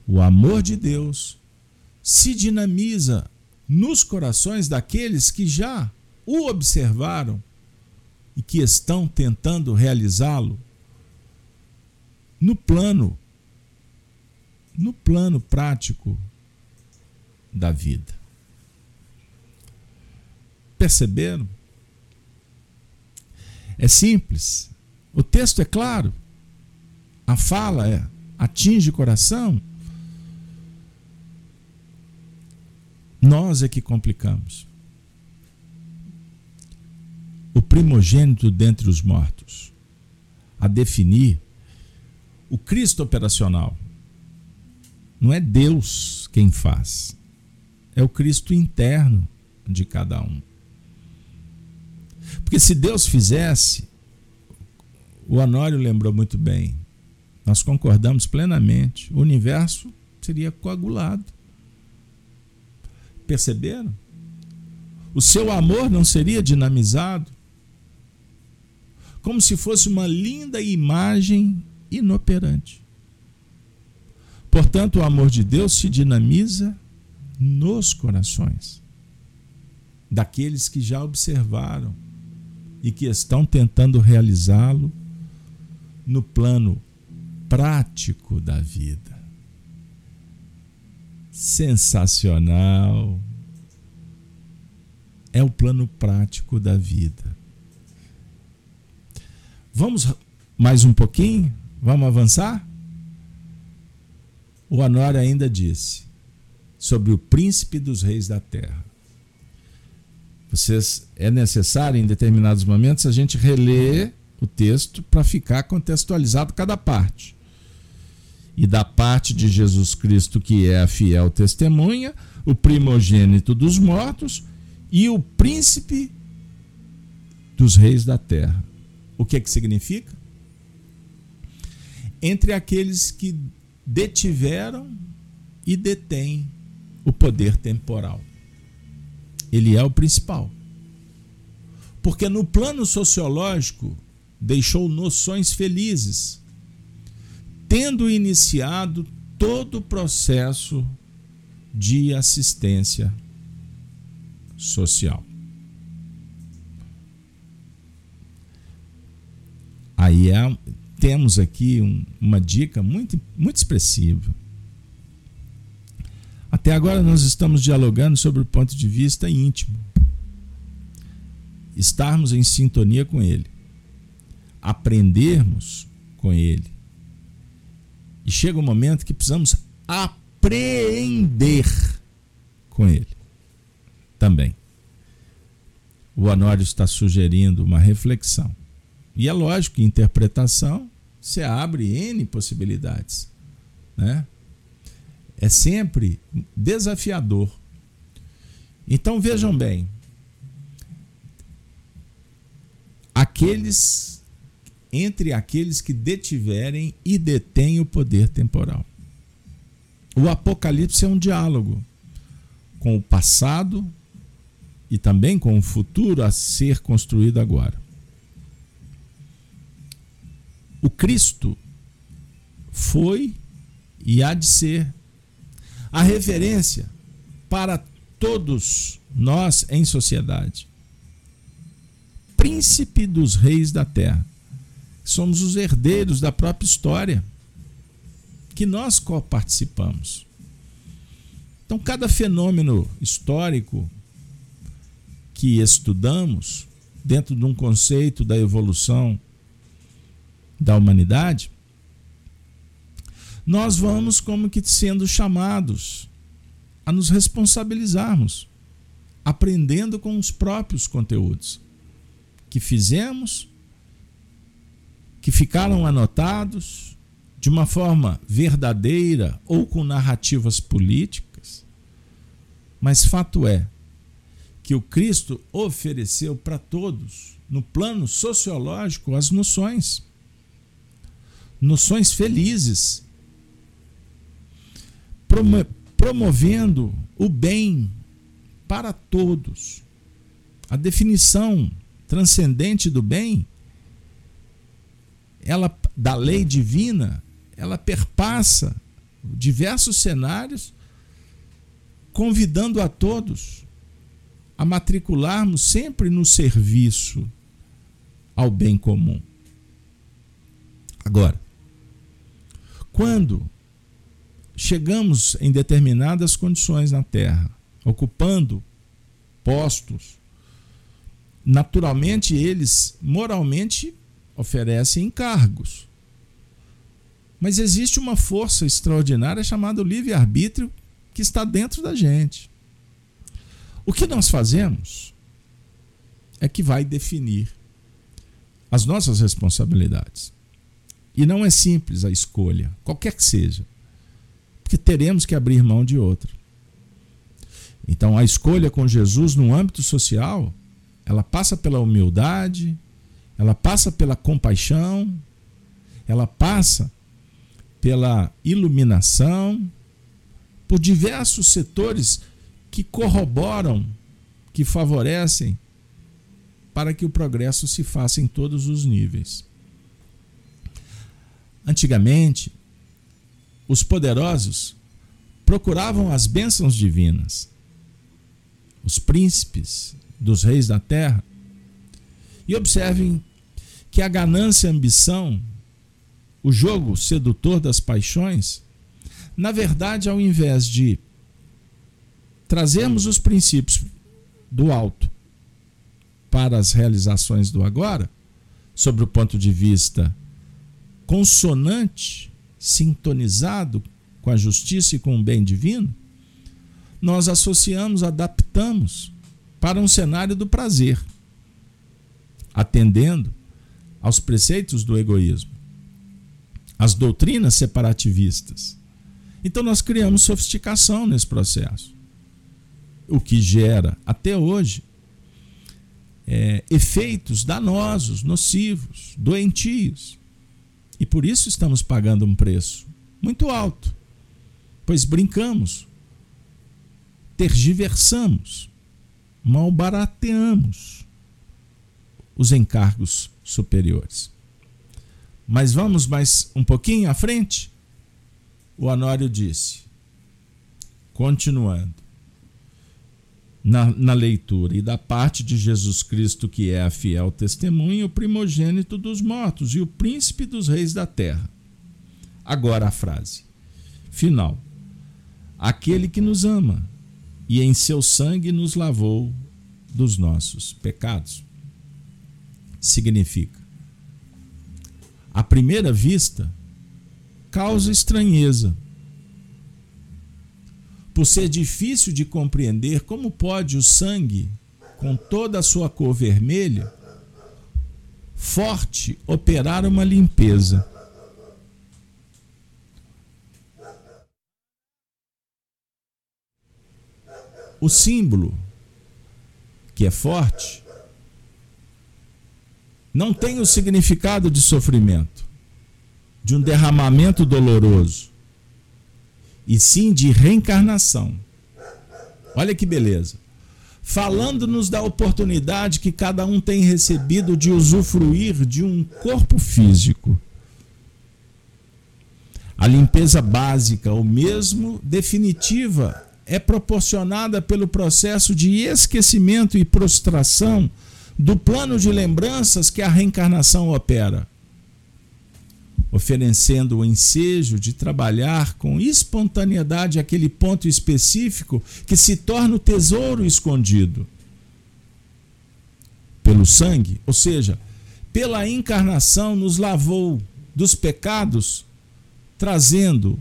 o amor de Deus se dinamiza nos corações daqueles que já o observaram e que estão tentando realizá-lo no plano no plano prático da vida. Perceberam? É simples. O texto é claro. A fala é, atinge o coração. Nós é que complicamos. O primogênito dentre os mortos, a definir o Cristo operacional. Não é Deus quem faz, é o Cristo interno de cada um. Porque se Deus fizesse, o Honório lembrou muito bem, nós concordamos plenamente, o universo seria coagulado. Perceberam? O seu amor não seria dinamizado? Como se fosse uma linda imagem inoperante. Portanto, o amor de Deus se dinamiza nos corações daqueles que já observaram e que estão tentando realizá-lo no plano prático da vida. Sensacional. É o plano prático da vida. Vamos mais um pouquinho Vamos avançar? O Honório ainda disse sobre o príncipe dos reis da terra. Vocês, é necessário, em determinados momentos, a gente reler o texto para ficar contextualizado cada parte. E da parte de Jesus Cristo, que é a fiel testemunha, o primogênito dos mortos e o príncipe dos reis da terra. O que é que significa? Entre aqueles que detiveram e detêm o poder temporal. Ele é o principal. Porque no plano sociológico deixou noções felizes, tendo iniciado todo o processo de assistência social. Aí é, temos aqui um, uma dica muito, muito expressiva. Até agora nós estamos dialogando sobre o ponto de vista íntimo. Estarmos em sintonia com Ele. Aprendermos com Ele. E chega um momento que precisamos aprender com Ele. Também. O Honório está sugerindo uma reflexão. E é lógico que interpretação se abre N possibilidades. Né? É sempre desafiador. Então vejam bem, aqueles entre aqueles que detiverem e detêm o poder temporal. O Apocalipse é um diálogo com o passado e também com o futuro a ser construído agora. O Cristo foi e há de ser a referência para todos nós em sociedade. Príncipe dos reis da terra. Somos os herdeiros da própria história que nós participamos. Então, cada fenômeno histórico que estudamos, dentro de um conceito da evolução da humanidade, nós vamos como que sendo chamados a nos responsabilizarmos, aprendendo com os próprios conteúdos que fizemos, que ficaram anotados de uma forma verdadeira ou com narrativas políticas. Mas fato é que o Cristo ofereceu para todos, no plano sociológico, as noções. Noções felizes promovendo o bem para todos. A definição transcendente do bem, ela da lei divina, ela perpassa diversos cenários, convidando a todos a matricularmos sempre no serviço ao bem comum. Agora, quando chegamos em determinadas condições na Terra, ocupando postos, naturalmente eles moralmente oferecem encargos. Mas existe uma força extraordinária chamada livre-arbítrio que está dentro da gente. O que nós fazemos é que vai definir as nossas responsabilidades. E não é simples a escolha, qualquer que seja porque teremos que abrir mão de outra. Então, a escolha com Jesus no âmbito social, ela passa pela humildade, ela passa pela compaixão, ela passa pela iluminação, por diversos setores que corroboram, que favorecem para que o progresso se faça em todos os níveis. Antigamente, os poderosos procuravam as bênçãos divinas, os príncipes dos reis da terra. E observem que a ganância e a ambição, o jogo sedutor das paixões, na verdade, ao invés de trazermos os princípios do alto para as realizações do agora, sobre o ponto de vista consonante, sintonizado com a justiça e com o bem divino, nós associamos, adaptamos para um cenário do prazer, atendendo aos preceitos do egoísmo, às doutrinas separativistas. Então nós criamos sofisticação nesse processo, o que gera até hoje é, efeitos danosos, nocivos, doentios. E por isso estamos pagando um preço muito alto, pois brincamos, tergiversamos, malbarateamos os encargos superiores. Mas vamos mais um pouquinho à frente? O Honório disse, continuando na, na leitura, e da parte de Jesus Cristo, que é a fiel testemunha, o primogênito dos mortos e o príncipe dos reis da terra. Agora a frase final: Aquele que nos ama e em seu sangue nos lavou dos nossos pecados. Significa, à primeira vista, causa estranheza por ser difícil de compreender como pode o sangue, com toda a sua cor vermelha, forte, operar uma limpeza. O símbolo, que é forte, não tem o significado de sofrimento, de um derramamento doloroso e sim de reencarnação. Olha que beleza. Falando-nos da oportunidade que cada um tem recebido de usufruir de um corpo físico. A limpeza básica, ou mesmo definitiva, é proporcionada pelo processo de esquecimento e prostração do plano de lembranças que a reencarnação opera oferecendo o ensejo de trabalhar com espontaneidade aquele ponto específico que se torna o tesouro escondido. Pelo sangue, ou seja, pela encarnação, nos lavou dos pecados, trazendo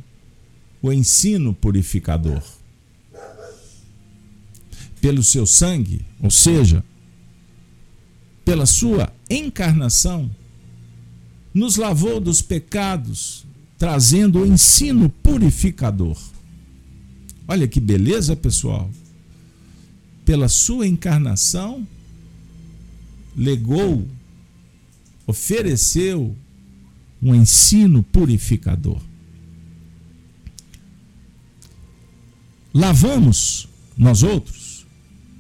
o ensino purificador. Pelo seu sangue, ou seja, pela sua encarnação, nos lavou dos pecados, trazendo o ensino purificador. Olha que beleza, pessoal. Pela sua encarnação, legou, ofereceu um ensino purificador. Lavamos, nós outros,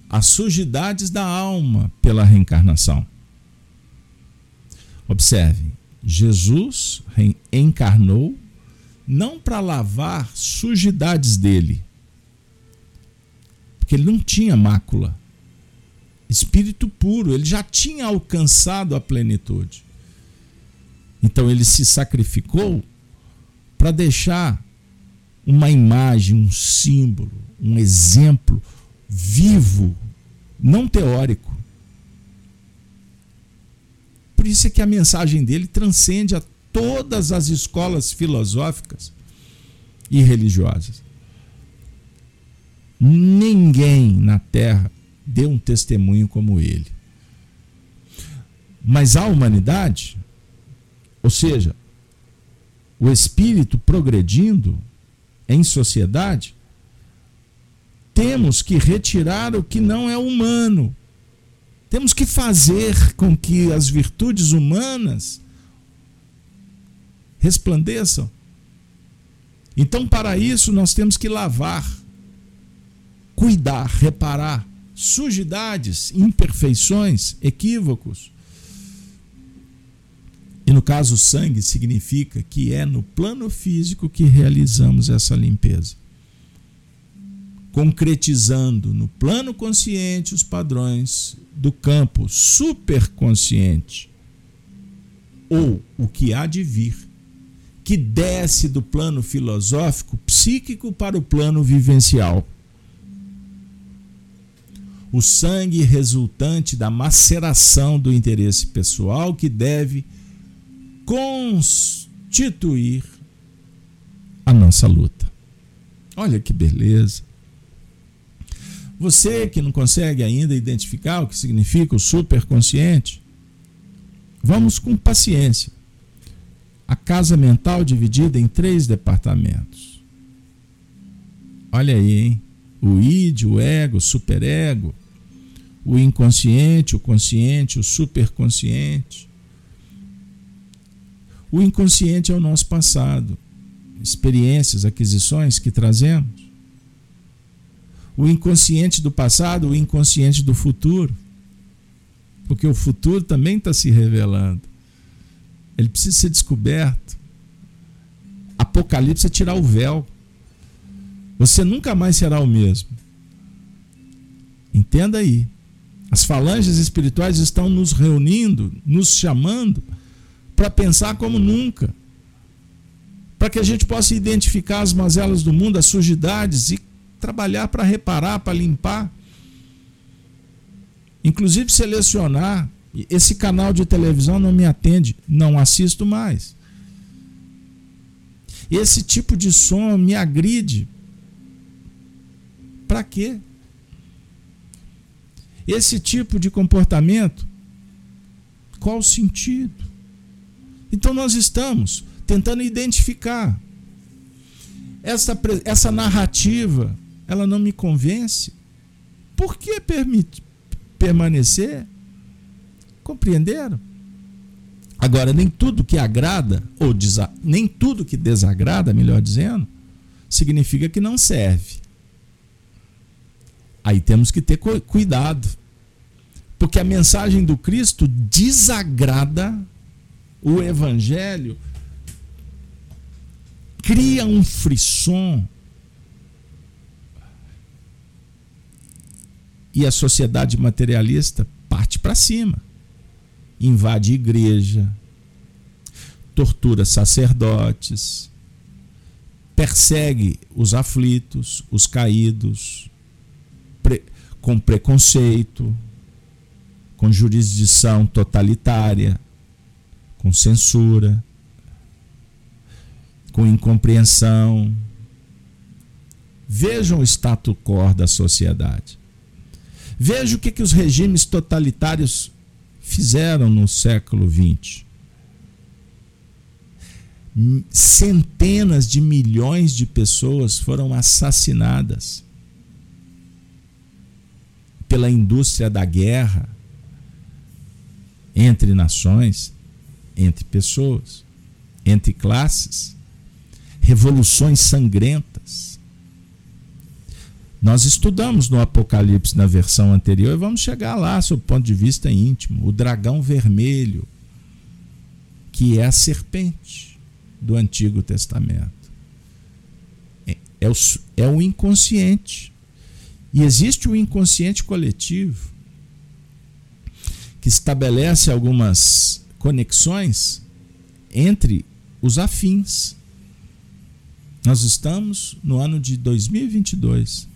as sujidades da alma pela reencarnação. Observe, Jesus encarnou não para lavar sujidades dele, porque ele não tinha mácula. Espírito puro, ele já tinha alcançado a plenitude. Então ele se sacrificou para deixar uma imagem, um símbolo, um exemplo vivo, não teórico por isso é que a mensagem dele transcende a todas as escolas filosóficas e religiosas. Ninguém na Terra deu um testemunho como ele. Mas a humanidade, ou seja, o espírito progredindo em sociedade, temos que retirar o que não é humano temos que fazer com que as virtudes humanas resplandeçam. Então, para isso, nós temos que lavar, cuidar, reparar sujidades, imperfeições, equívocos. E no caso, sangue significa que é no plano físico que realizamos essa limpeza. Concretizando no plano consciente os padrões do campo superconsciente, ou o que há de vir, que desce do plano filosófico psíquico para o plano vivencial. O sangue resultante da maceração do interesse pessoal que deve substituir a nossa luta. Olha que beleza. Você que não consegue ainda identificar o que significa o superconsciente, vamos com paciência. A casa mental dividida em três departamentos. Olha aí, hein? O id, o ego, o superego, o inconsciente, o consciente, o superconsciente. O inconsciente é o nosso passado, experiências, aquisições que trazemos o inconsciente do passado, o inconsciente do futuro. Porque o futuro também está se revelando. Ele precisa ser descoberto. Apocalipse é tirar o véu. Você nunca mais será o mesmo. Entenda aí. As falanges espirituais estão nos reunindo, nos chamando para pensar como nunca. Para que a gente possa identificar as mazelas do mundo, as sujidades e trabalhar para reparar, para limpar. Inclusive selecionar. Esse canal de televisão não me atende, não assisto mais. Esse tipo de som me agride. Para quê? Esse tipo de comportamento, qual o sentido? Então nós estamos tentando identificar essa, essa narrativa ela não me convence, por que permite permanecer? Compreenderam? Agora, nem tudo que agrada, ou nem tudo que desagrada, melhor dizendo, significa que não serve. Aí temos que ter cuidado. Porque a mensagem do Cristo desagrada o Evangelho, cria um frisson, E a sociedade materialista parte para cima. Invade igreja, tortura sacerdotes, persegue os aflitos, os caídos, pre com preconceito, com jurisdição totalitária, com censura, com incompreensão. Vejam o status quo da sociedade. Veja o que, que os regimes totalitários fizeram no século XX. Centenas de milhões de pessoas foram assassinadas pela indústria da guerra entre nações, entre pessoas, entre classes, revoluções sangrentas nós estudamos no Apocalipse na versão anterior e vamos chegar lá, sob o ponto de vista íntimo. O dragão vermelho, que é a serpente do Antigo Testamento. É, é, o, é o inconsciente. E existe o inconsciente coletivo, que estabelece algumas conexões entre os afins. Nós estamos no ano de 2022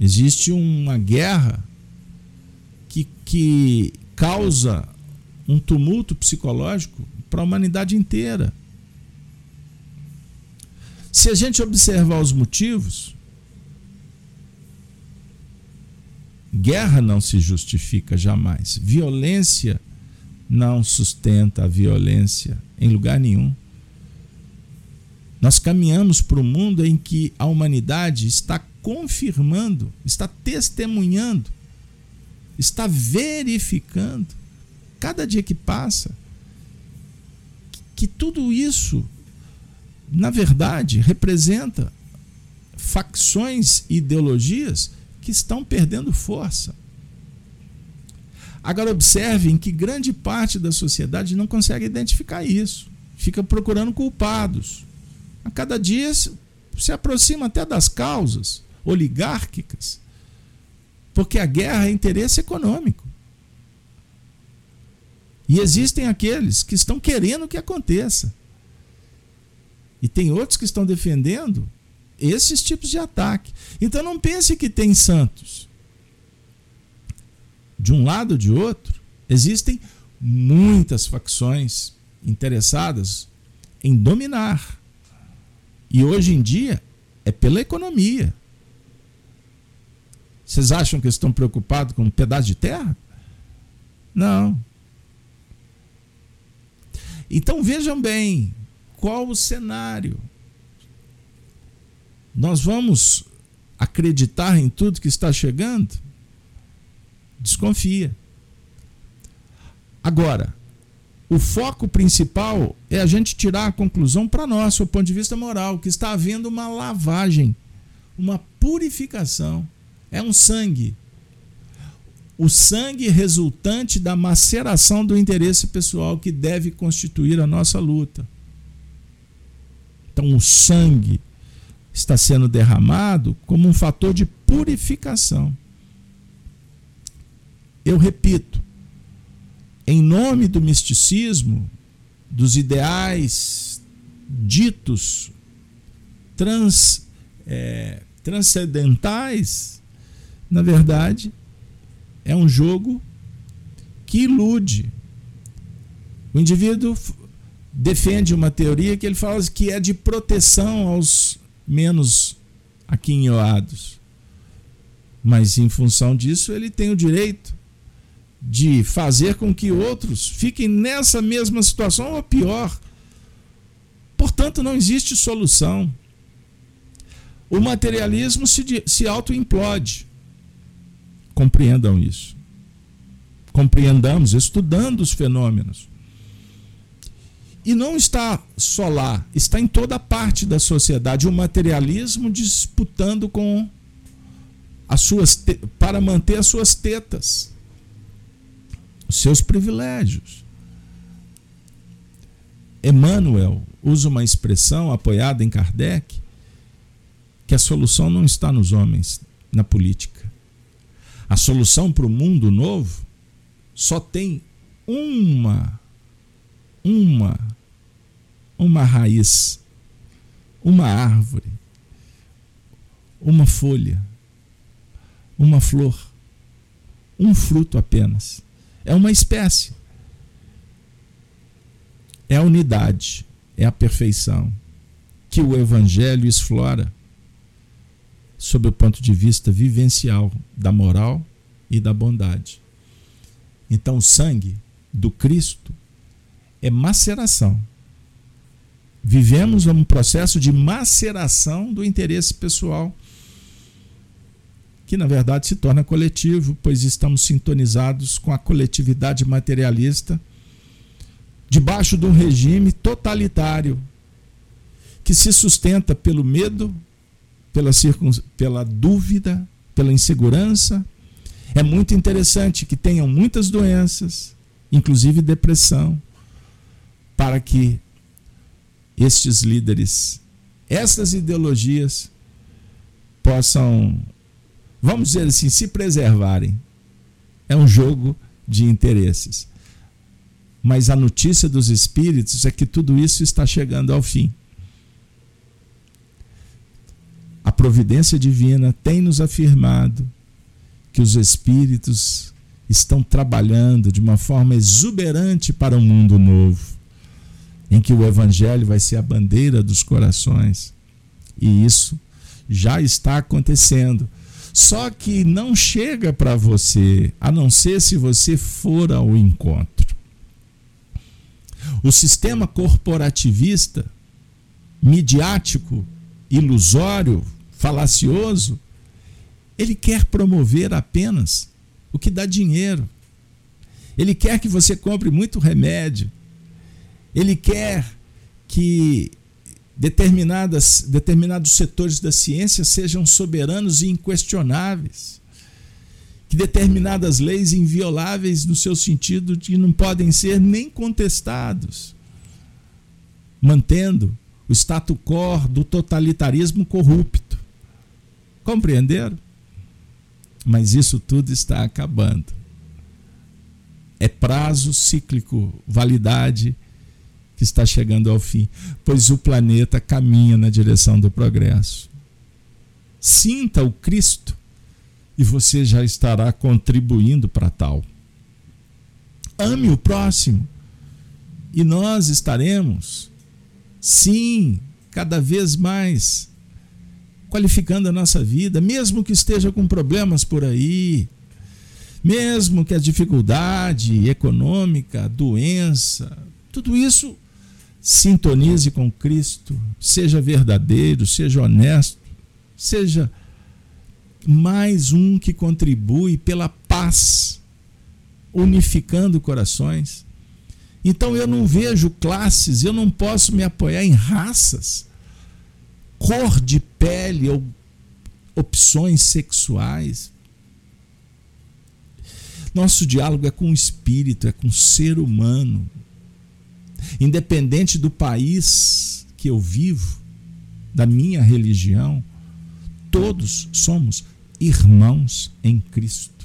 Existe uma guerra que, que causa um tumulto psicológico para a humanidade inteira. Se a gente observar os motivos, guerra não se justifica jamais. Violência não sustenta a violência em lugar nenhum. Nós caminhamos para um mundo em que a humanidade está confirmando, está testemunhando, está verificando, cada dia que passa, que tudo isso, na verdade, representa facções e ideologias que estão perdendo força. Agora, observem que grande parte da sociedade não consegue identificar isso, fica procurando culpados. A cada dia se aproxima até das causas oligárquicas, porque a guerra é interesse econômico. E existem aqueles que estão querendo que aconteça. E tem outros que estão defendendo esses tipos de ataque. Então não pense que tem santos. De um lado ou de outro, existem muitas facções interessadas em dominar. E hoje em dia é pela economia. Vocês acham que estão preocupados com um pedaço de terra? Não. Então vejam bem qual o cenário. Nós vamos acreditar em tudo que está chegando? Desconfia. Agora, o foco principal é a gente tirar a conclusão para nós, do ponto de vista moral, que está havendo uma lavagem, uma purificação. É um sangue. O sangue resultante da maceração do interesse pessoal que deve constituir a nossa luta. Então, o sangue está sendo derramado como um fator de purificação. Eu repito, em nome do misticismo, dos ideais ditos trans, é, transcendentais, na verdade, é um jogo que ilude. O indivíduo defende uma teoria que ele fala que é de proteção aos menos aquinhoados. Mas em função disso, ele tem o direito de fazer com que outros fiquem nessa mesma situação ou pior. Portanto, não existe solução. O materialismo se, se auto-implode. Compreendam isso. Compreendamos, estudando os fenômenos. E não está só lá, está em toda parte da sociedade o materialismo disputando com as suas para manter as suas tetas os seus privilégios. Emmanuel usa uma expressão apoiada em Kardec que a solução não está nos homens, na política. A solução para o mundo novo só tem uma uma uma raiz, uma árvore, uma folha, uma flor, um fruto apenas. É uma espécie. É a unidade, é a perfeição que o Evangelho explora sob o ponto de vista vivencial da moral e da bondade. Então, o sangue do Cristo é maceração. Vivemos um processo de maceração do interesse pessoal que na verdade se torna coletivo, pois estamos sintonizados com a coletividade materialista, debaixo de um regime totalitário que se sustenta pelo medo, pela, circun... pela dúvida, pela insegurança. É muito interessante que tenham muitas doenças, inclusive depressão, para que estes líderes, estas ideologias, possam vamos dizer assim, se preservarem. É um jogo de interesses. Mas a notícia dos espíritos é que tudo isso está chegando ao fim. A providência divina tem nos afirmado que os espíritos estão trabalhando de uma forma exuberante para um mundo novo, em que o evangelho vai ser a bandeira dos corações. E isso já está acontecendo só que não chega para você, a não ser se você for ao encontro. O sistema corporativista, midiático, ilusório, falacioso, ele quer promover apenas o que dá dinheiro. Ele quer que você compre muito remédio. Ele quer que determinadas, determinados setores da ciência sejam soberanos e inquestionáveis. Que determinadas leis invioláveis no seu sentido de não podem ser nem contestados. Mantendo o status quo do totalitarismo corrupto. Compreenderam? Mas isso tudo está acabando. É prazo cíclico, validade que está chegando ao fim, pois o planeta caminha na direção do progresso. Sinta o Cristo e você já estará contribuindo para tal. Ame o próximo e nós estaremos Sim, cada vez mais qualificando a nossa vida, mesmo que esteja com problemas por aí, mesmo que a dificuldade econômica, doença, tudo isso sintonize com Cristo, seja verdadeiro, seja honesto, seja mais um que contribui pela paz, unificando corações. Então eu não vejo classes, eu não posso me apoiar em raças, cor de pele ou opções sexuais. Nosso diálogo é com o espírito, é com o ser humano. Independente do país que eu vivo, da minha religião, todos somos irmãos em Cristo.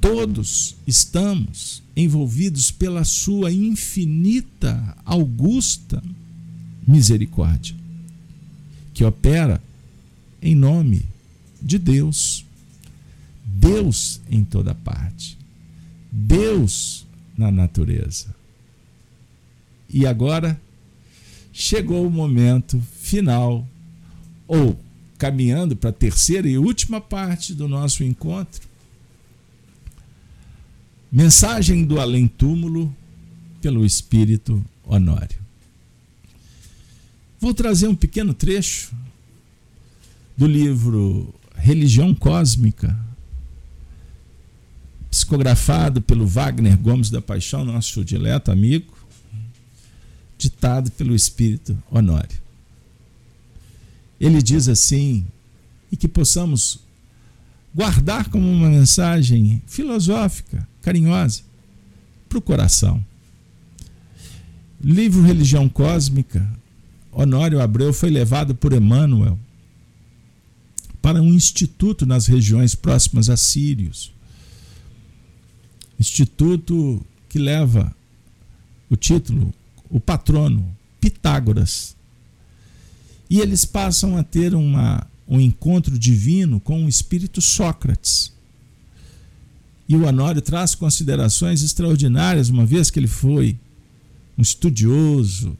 Todos estamos envolvidos pela sua infinita, augusta misericórdia, que opera em nome de Deus. Deus em toda parte. Deus na natureza. E agora chegou o momento final, ou caminhando para a terceira e última parte do nosso encontro. Mensagem do além-túmulo pelo Espírito Honório. Vou trazer um pequeno trecho do livro Religião Cósmica, psicografado pelo Wagner Gomes da Paixão, nosso dileto amigo, ditado pelo Espírito Honório. Ele diz assim, e que possamos guardar como uma mensagem filosófica, carinhosa, para o coração. Livro Religião Cósmica, Honório Abreu foi levado por Emmanuel para um instituto nas regiões próximas a Sírios instituto que leva o título, o patrono, Pitágoras. E eles passam a ter uma, um encontro divino com o espírito Sócrates. E o Honório traz considerações extraordinárias, uma vez que ele foi um estudioso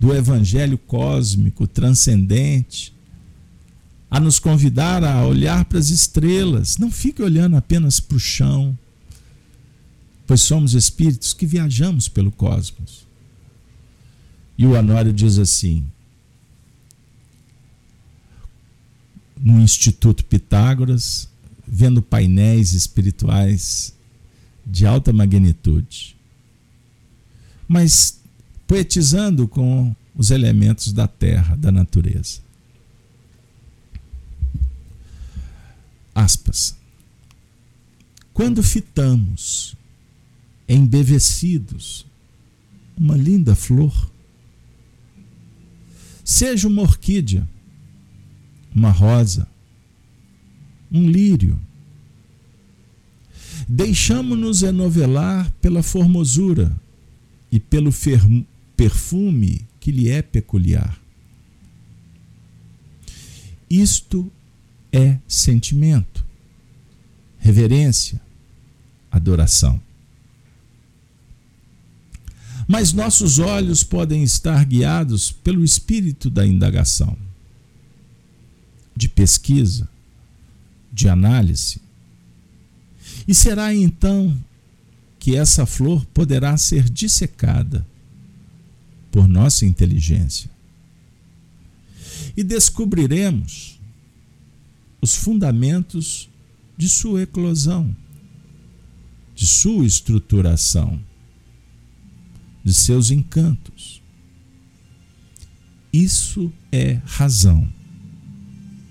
do evangelho cósmico transcendente, a nos convidar a olhar para as estrelas. Não fique olhando apenas para o chão, pois somos espíritos que viajamos pelo cosmos. E o Honório diz assim: no Instituto Pitágoras, vendo painéis espirituais de alta magnitude, mas poetizando com os elementos da terra, da natureza. Aspas. Quando fitamos embevecidos. Uma linda flor. Seja uma orquídea, uma rosa, um lírio. Deixamo-nos enovelar pela formosura e pelo perfume que lhe é peculiar. Isto é sentimento, reverência, adoração. Mas nossos olhos podem estar guiados pelo espírito da indagação, de pesquisa, de análise. E será então que essa flor poderá ser dissecada por nossa inteligência. E descobriremos os fundamentos de sua eclosão, de sua estruturação de seus encantos. Isso é razão,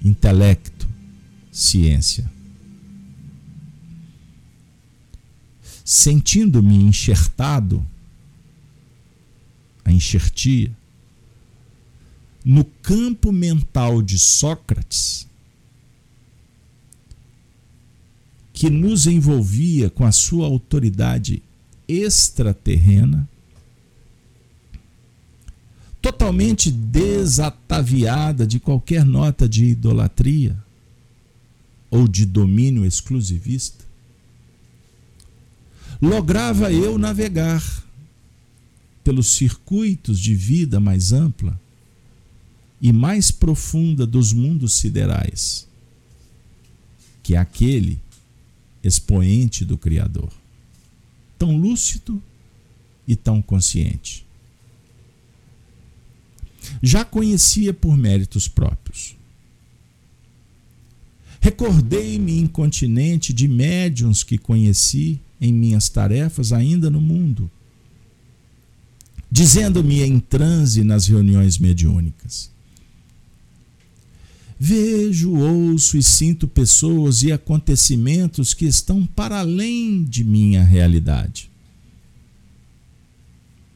intelecto, ciência. Sentindo-me enxertado, a enxertia, no campo mental de Sócrates, que nos envolvia com a sua autoridade extraterrena, totalmente desataviada de qualquer nota de idolatria ou de domínio exclusivista, lograva eu navegar pelos circuitos de vida mais ampla e mais profunda dos mundos siderais, que é aquele expoente do Criador, tão lúcido e tão consciente. Já conhecia por méritos próprios. Recordei-me incontinente de médiuns que conheci em minhas tarefas ainda no mundo, dizendo-me em transe nas reuniões mediúnicas. Vejo, ouço e sinto pessoas e acontecimentos que estão para além de minha realidade.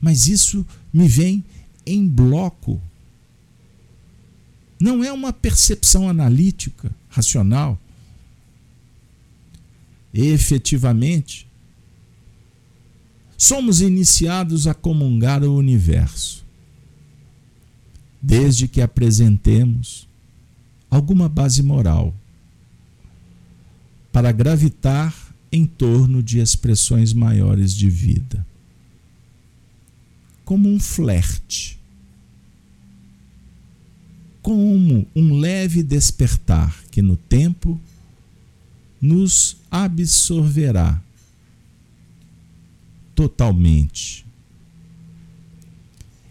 Mas isso me vem em bloco. Não é uma percepção analítica, racional. Efetivamente, somos iniciados a comungar o universo, desde que apresentemos alguma base moral para gravitar em torno de expressões maiores de vida. Como um flerte. Como um leve despertar que no tempo nos absorverá totalmente.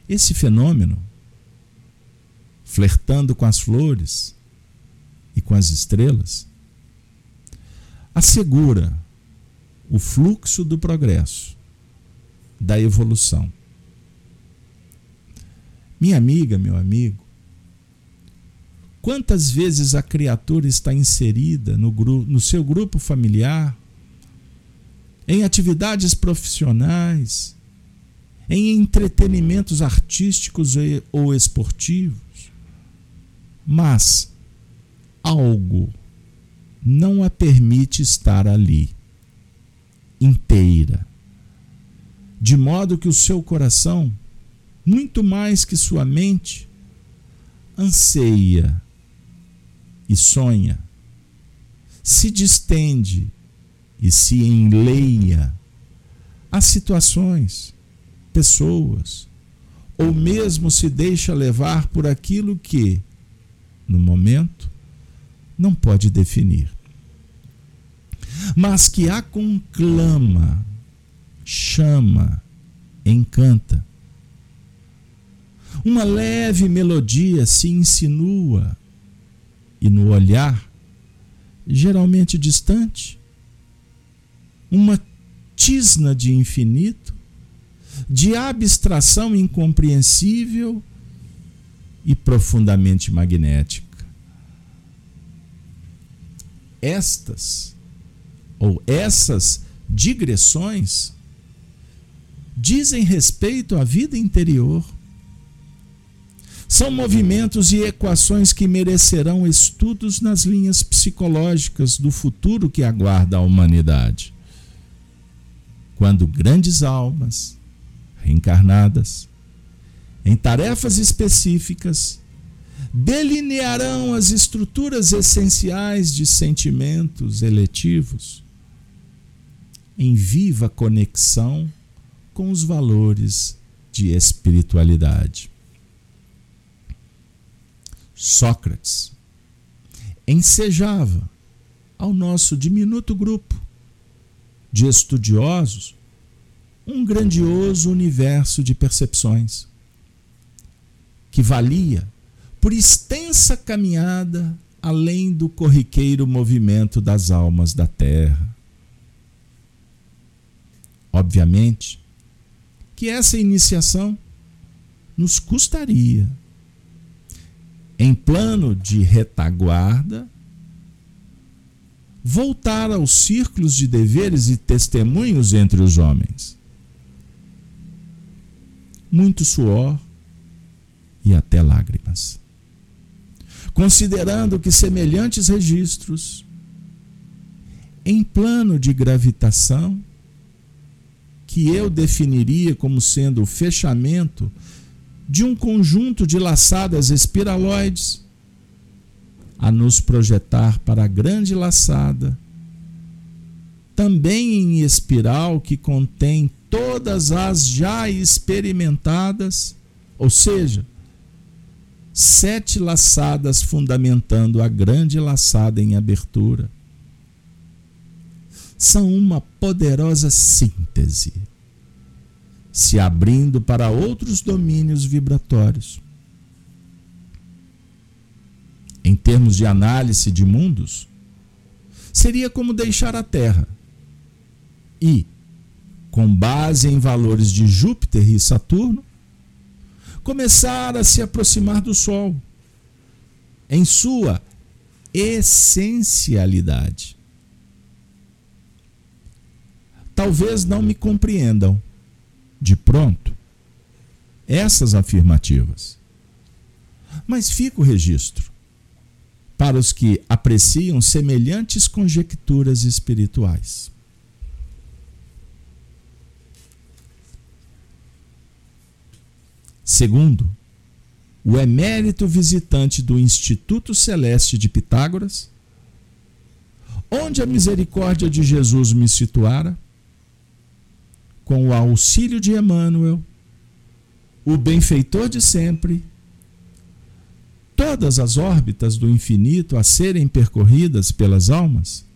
Esse fenômeno, flertando com as flores e com as estrelas, assegura o fluxo do progresso, da evolução. Minha amiga, meu amigo, quantas vezes a criatura está inserida no, no seu grupo familiar, em atividades profissionais, em entretenimentos artísticos ou esportivos, mas algo não a permite estar ali inteira, de modo que o seu coração, muito mais que sua mente, anseia e sonha, se distende e se enleia a situações, pessoas, ou mesmo se deixa levar por aquilo que, no momento, não pode definir. Mas que a conclama, chama, encanta. Uma leve melodia se insinua e no olhar, geralmente distante, uma tisna de infinito, de abstração incompreensível e profundamente magnética. Estas ou essas digressões dizem respeito à vida interior. São movimentos e equações que merecerão estudos nas linhas psicológicas do futuro que aguarda a humanidade quando grandes almas reencarnadas em tarefas específicas delinearão as estruturas essenciais de sentimentos eletivos em viva conexão com os valores de espiritualidade. Sócrates ensejava ao nosso diminuto grupo de estudiosos um grandioso universo de percepções que valia por extensa caminhada além do corriqueiro movimento das almas da terra. Obviamente que essa iniciação nos custaria, em plano de retaguarda, voltar aos círculos de deveres e testemunhos entre os homens. Muito suor e até lágrimas. Considerando que semelhantes registros, em plano de gravitação, que eu definiria como sendo o fechamento de um conjunto de laçadas espiraloides, a nos projetar para a grande laçada, também em espiral que contém todas as já experimentadas, ou seja, sete laçadas fundamentando a grande laçada em abertura. São uma poderosa síntese, se abrindo para outros domínios vibratórios. Em termos de análise de mundos, seria como deixar a Terra e, com base em valores de Júpiter e Saturno, começar a se aproximar do Sol em sua essencialidade. Talvez não me compreendam de pronto? Essas afirmativas, mas fica o registro. Para os que apreciam semelhantes conjecturas espirituais. Segundo, o emérito visitante do Instituto Celeste de Pitágoras, onde a misericórdia de Jesus me situara, com o auxílio de Emmanuel, o benfeitor de sempre, todas as órbitas do infinito a serem percorridas pelas almas,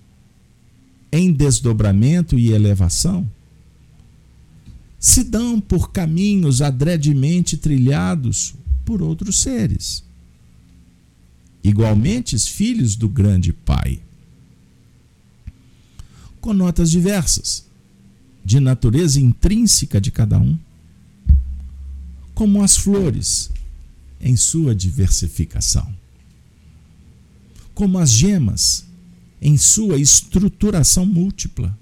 em desdobramento e elevação, se dão por caminhos adredemente trilhados por outros seres, igualmente filhos do grande Pai. Com notas diversas, de natureza intrínseca de cada um, como as flores em sua diversificação, como as gemas em sua estruturação múltipla,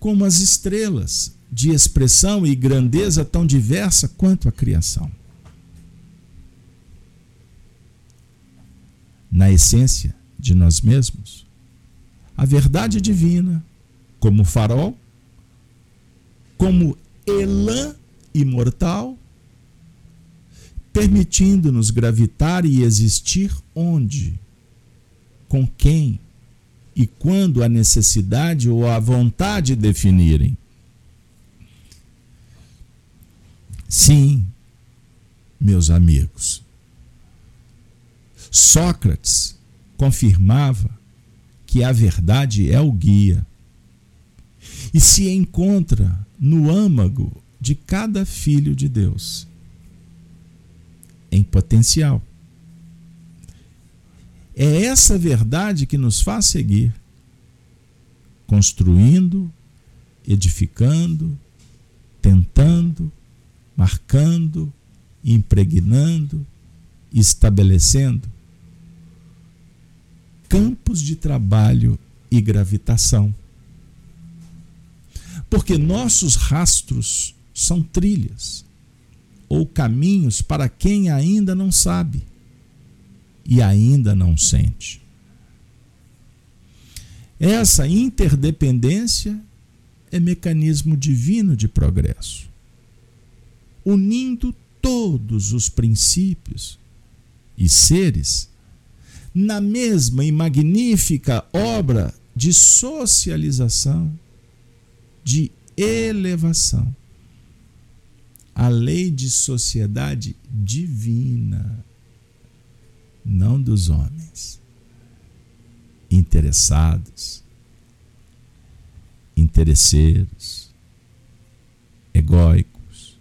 como as estrelas de expressão e grandeza tão diversa quanto a criação. Na essência de nós mesmos, a verdade divina, como farol, como elã imortal, permitindo-nos gravitar e existir onde, com quem e quando a necessidade ou a vontade definirem Sim, meus amigos. Sócrates confirmava que a verdade é o guia e se encontra no âmago de cada filho de Deus, em potencial. É essa verdade que nos faz seguir, construindo, edificando, tentando, marcando, impregnando, estabelecendo campos de trabalho e gravitação. Porque nossos rastros são trilhas ou caminhos para quem ainda não sabe e ainda não sente. Essa interdependência é mecanismo divino de progresso unindo todos os princípios e seres na mesma e magnífica obra de socialização, de elevação. A lei de sociedade divina, não dos homens interessados, interesseiros, egóicos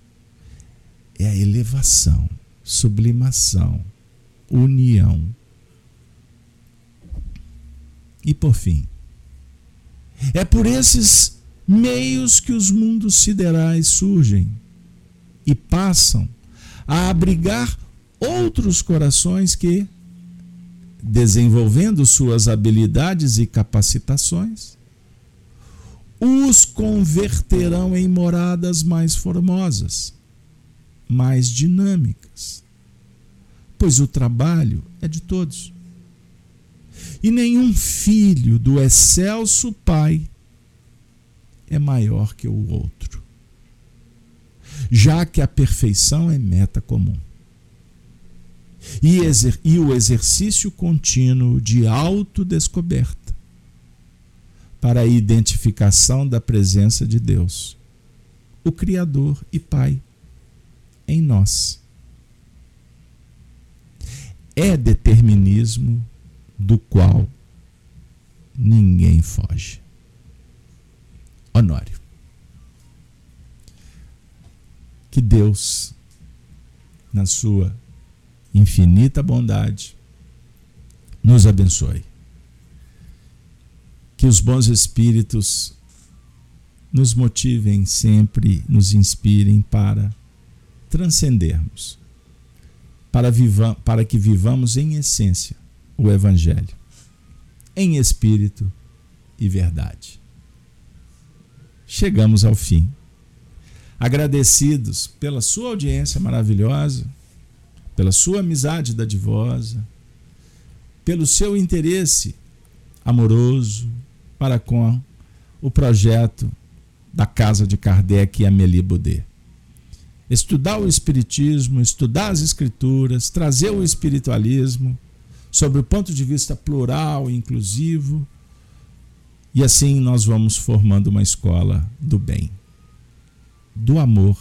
é a elevação, sublimação, união. E por fim, é por esses meios que os mundos siderais surgem e passam a abrigar outros corações que, desenvolvendo suas habilidades e capacitações, os converterão em moradas mais formosas mais dinâmicas, pois o trabalho é de todos. E nenhum filho do excelso Pai é maior que o outro, já que a perfeição é meta comum. E, e o exercício contínuo de autodescoberta para a identificação da presença de Deus, o Criador e Pai, em nós. É determinismo do qual ninguém foge. Honório. Que Deus, na sua infinita bondade, nos abençoe. Que os bons espíritos nos motivem sempre, nos inspirem para transcendermos, para, para que vivamos em essência o Evangelho, em espírito e verdade. Chegamos ao fim. Agradecidos pela sua audiência maravilhosa, pela sua amizade dadivosa, pelo seu interesse amoroso para com o projeto da Casa de Kardec e Amélie Baudet. Estudar o Espiritismo, estudar as Escrituras, trazer o espiritualismo sobre o ponto de vista plural e inclusivo, e assim nós vamos formando uma escola do bem, do amor,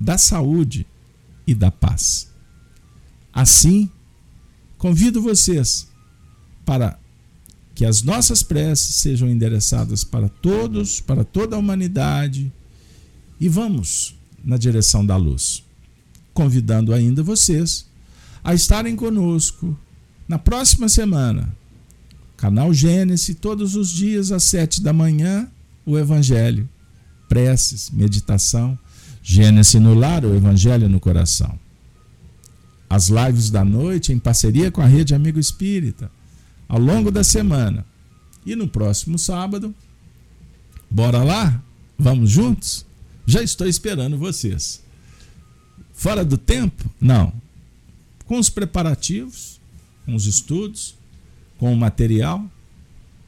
da saúde e da paz. Assim, convido vocês para que as nossas preces sejam endereçadas para todos, para toda a humanidade, e vamos na direção da luz. Convidando ainda vocês a estarem conosco na próxima semana. Canal Gênesis, todos os dias às sete da manhã, o Evangelho. Preces, meditação. Gênesis no lar, o Evangelho no coração. As lives da noite em parceria com a Rede Amigo Espírita ao longo da semana. E no próximo sábado, bora lá? Vamos juntos? Já estou esperando vocês. Fora do tempo? Não. Com os preparativos, com os estudos, com o material,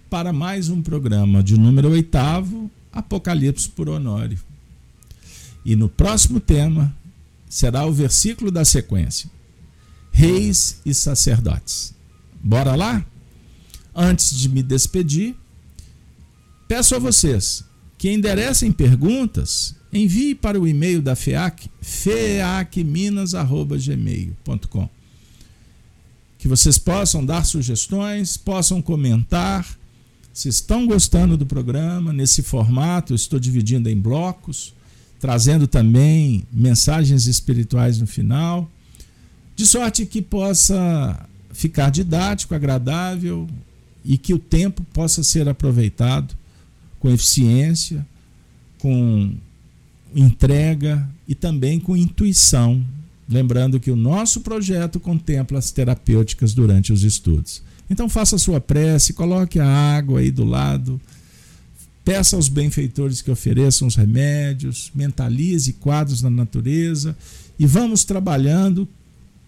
para mais um programa de número oitavo, Apocalipse por Honório. E no próximo tema será o versículo da sequência: Reis e sacerdotes. Bora lá? antes de me despedir, peço a vocês que enderecem perguntas, envie para o e-mail da FEAC, feacminas.gmail.com. Que vocês possam dar sugestões, possam comentar. Se estão gostando do programa, nesse formato, eu estou dividindo em blocos, trazendo também mensagens espirituais no final, de sorte que possa ficar didático, agradável, e que o tempo possa ser aproveitado com eficiência, com entrega e também com intuição. Lembrando que o nosso projeto contempla as terapêuticas durante os estudos. Então faça a sua prece, coloque a água aí do lado, peça aos benfeitores que ofereçam os remédios, mentalize quadros na natureza e vamos trabalhando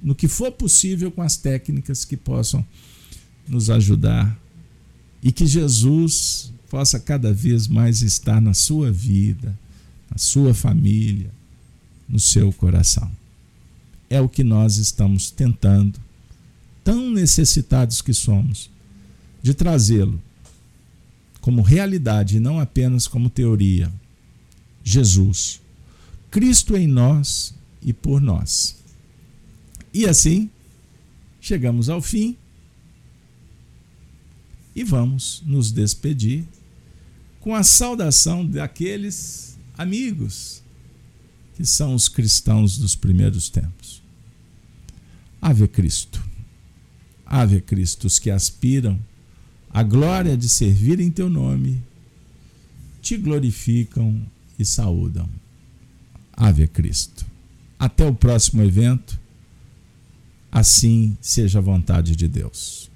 no que for possível com as técnicas que possam nos ajudar e que Jesus possa cada vez mais estar na sua vida, na sua família, no seu coração. É o que nós estamos tentando, tão necessitados que somos, de trazê-lo como realidade e não apenas como teoria. Jesus, Cristo em nós e por nós. E assim, chegamos ao fim e vamos nos despedir com a saudação daqueles amigos que são os cristãos dos primeiros tempos. Ave Cristo. Ave Cristo, os que aspiram à glória de servir em teu nome, te glorificam e saúdam. Ave Cristo. Até o próximo evento. Assim seja a vontade de Deus.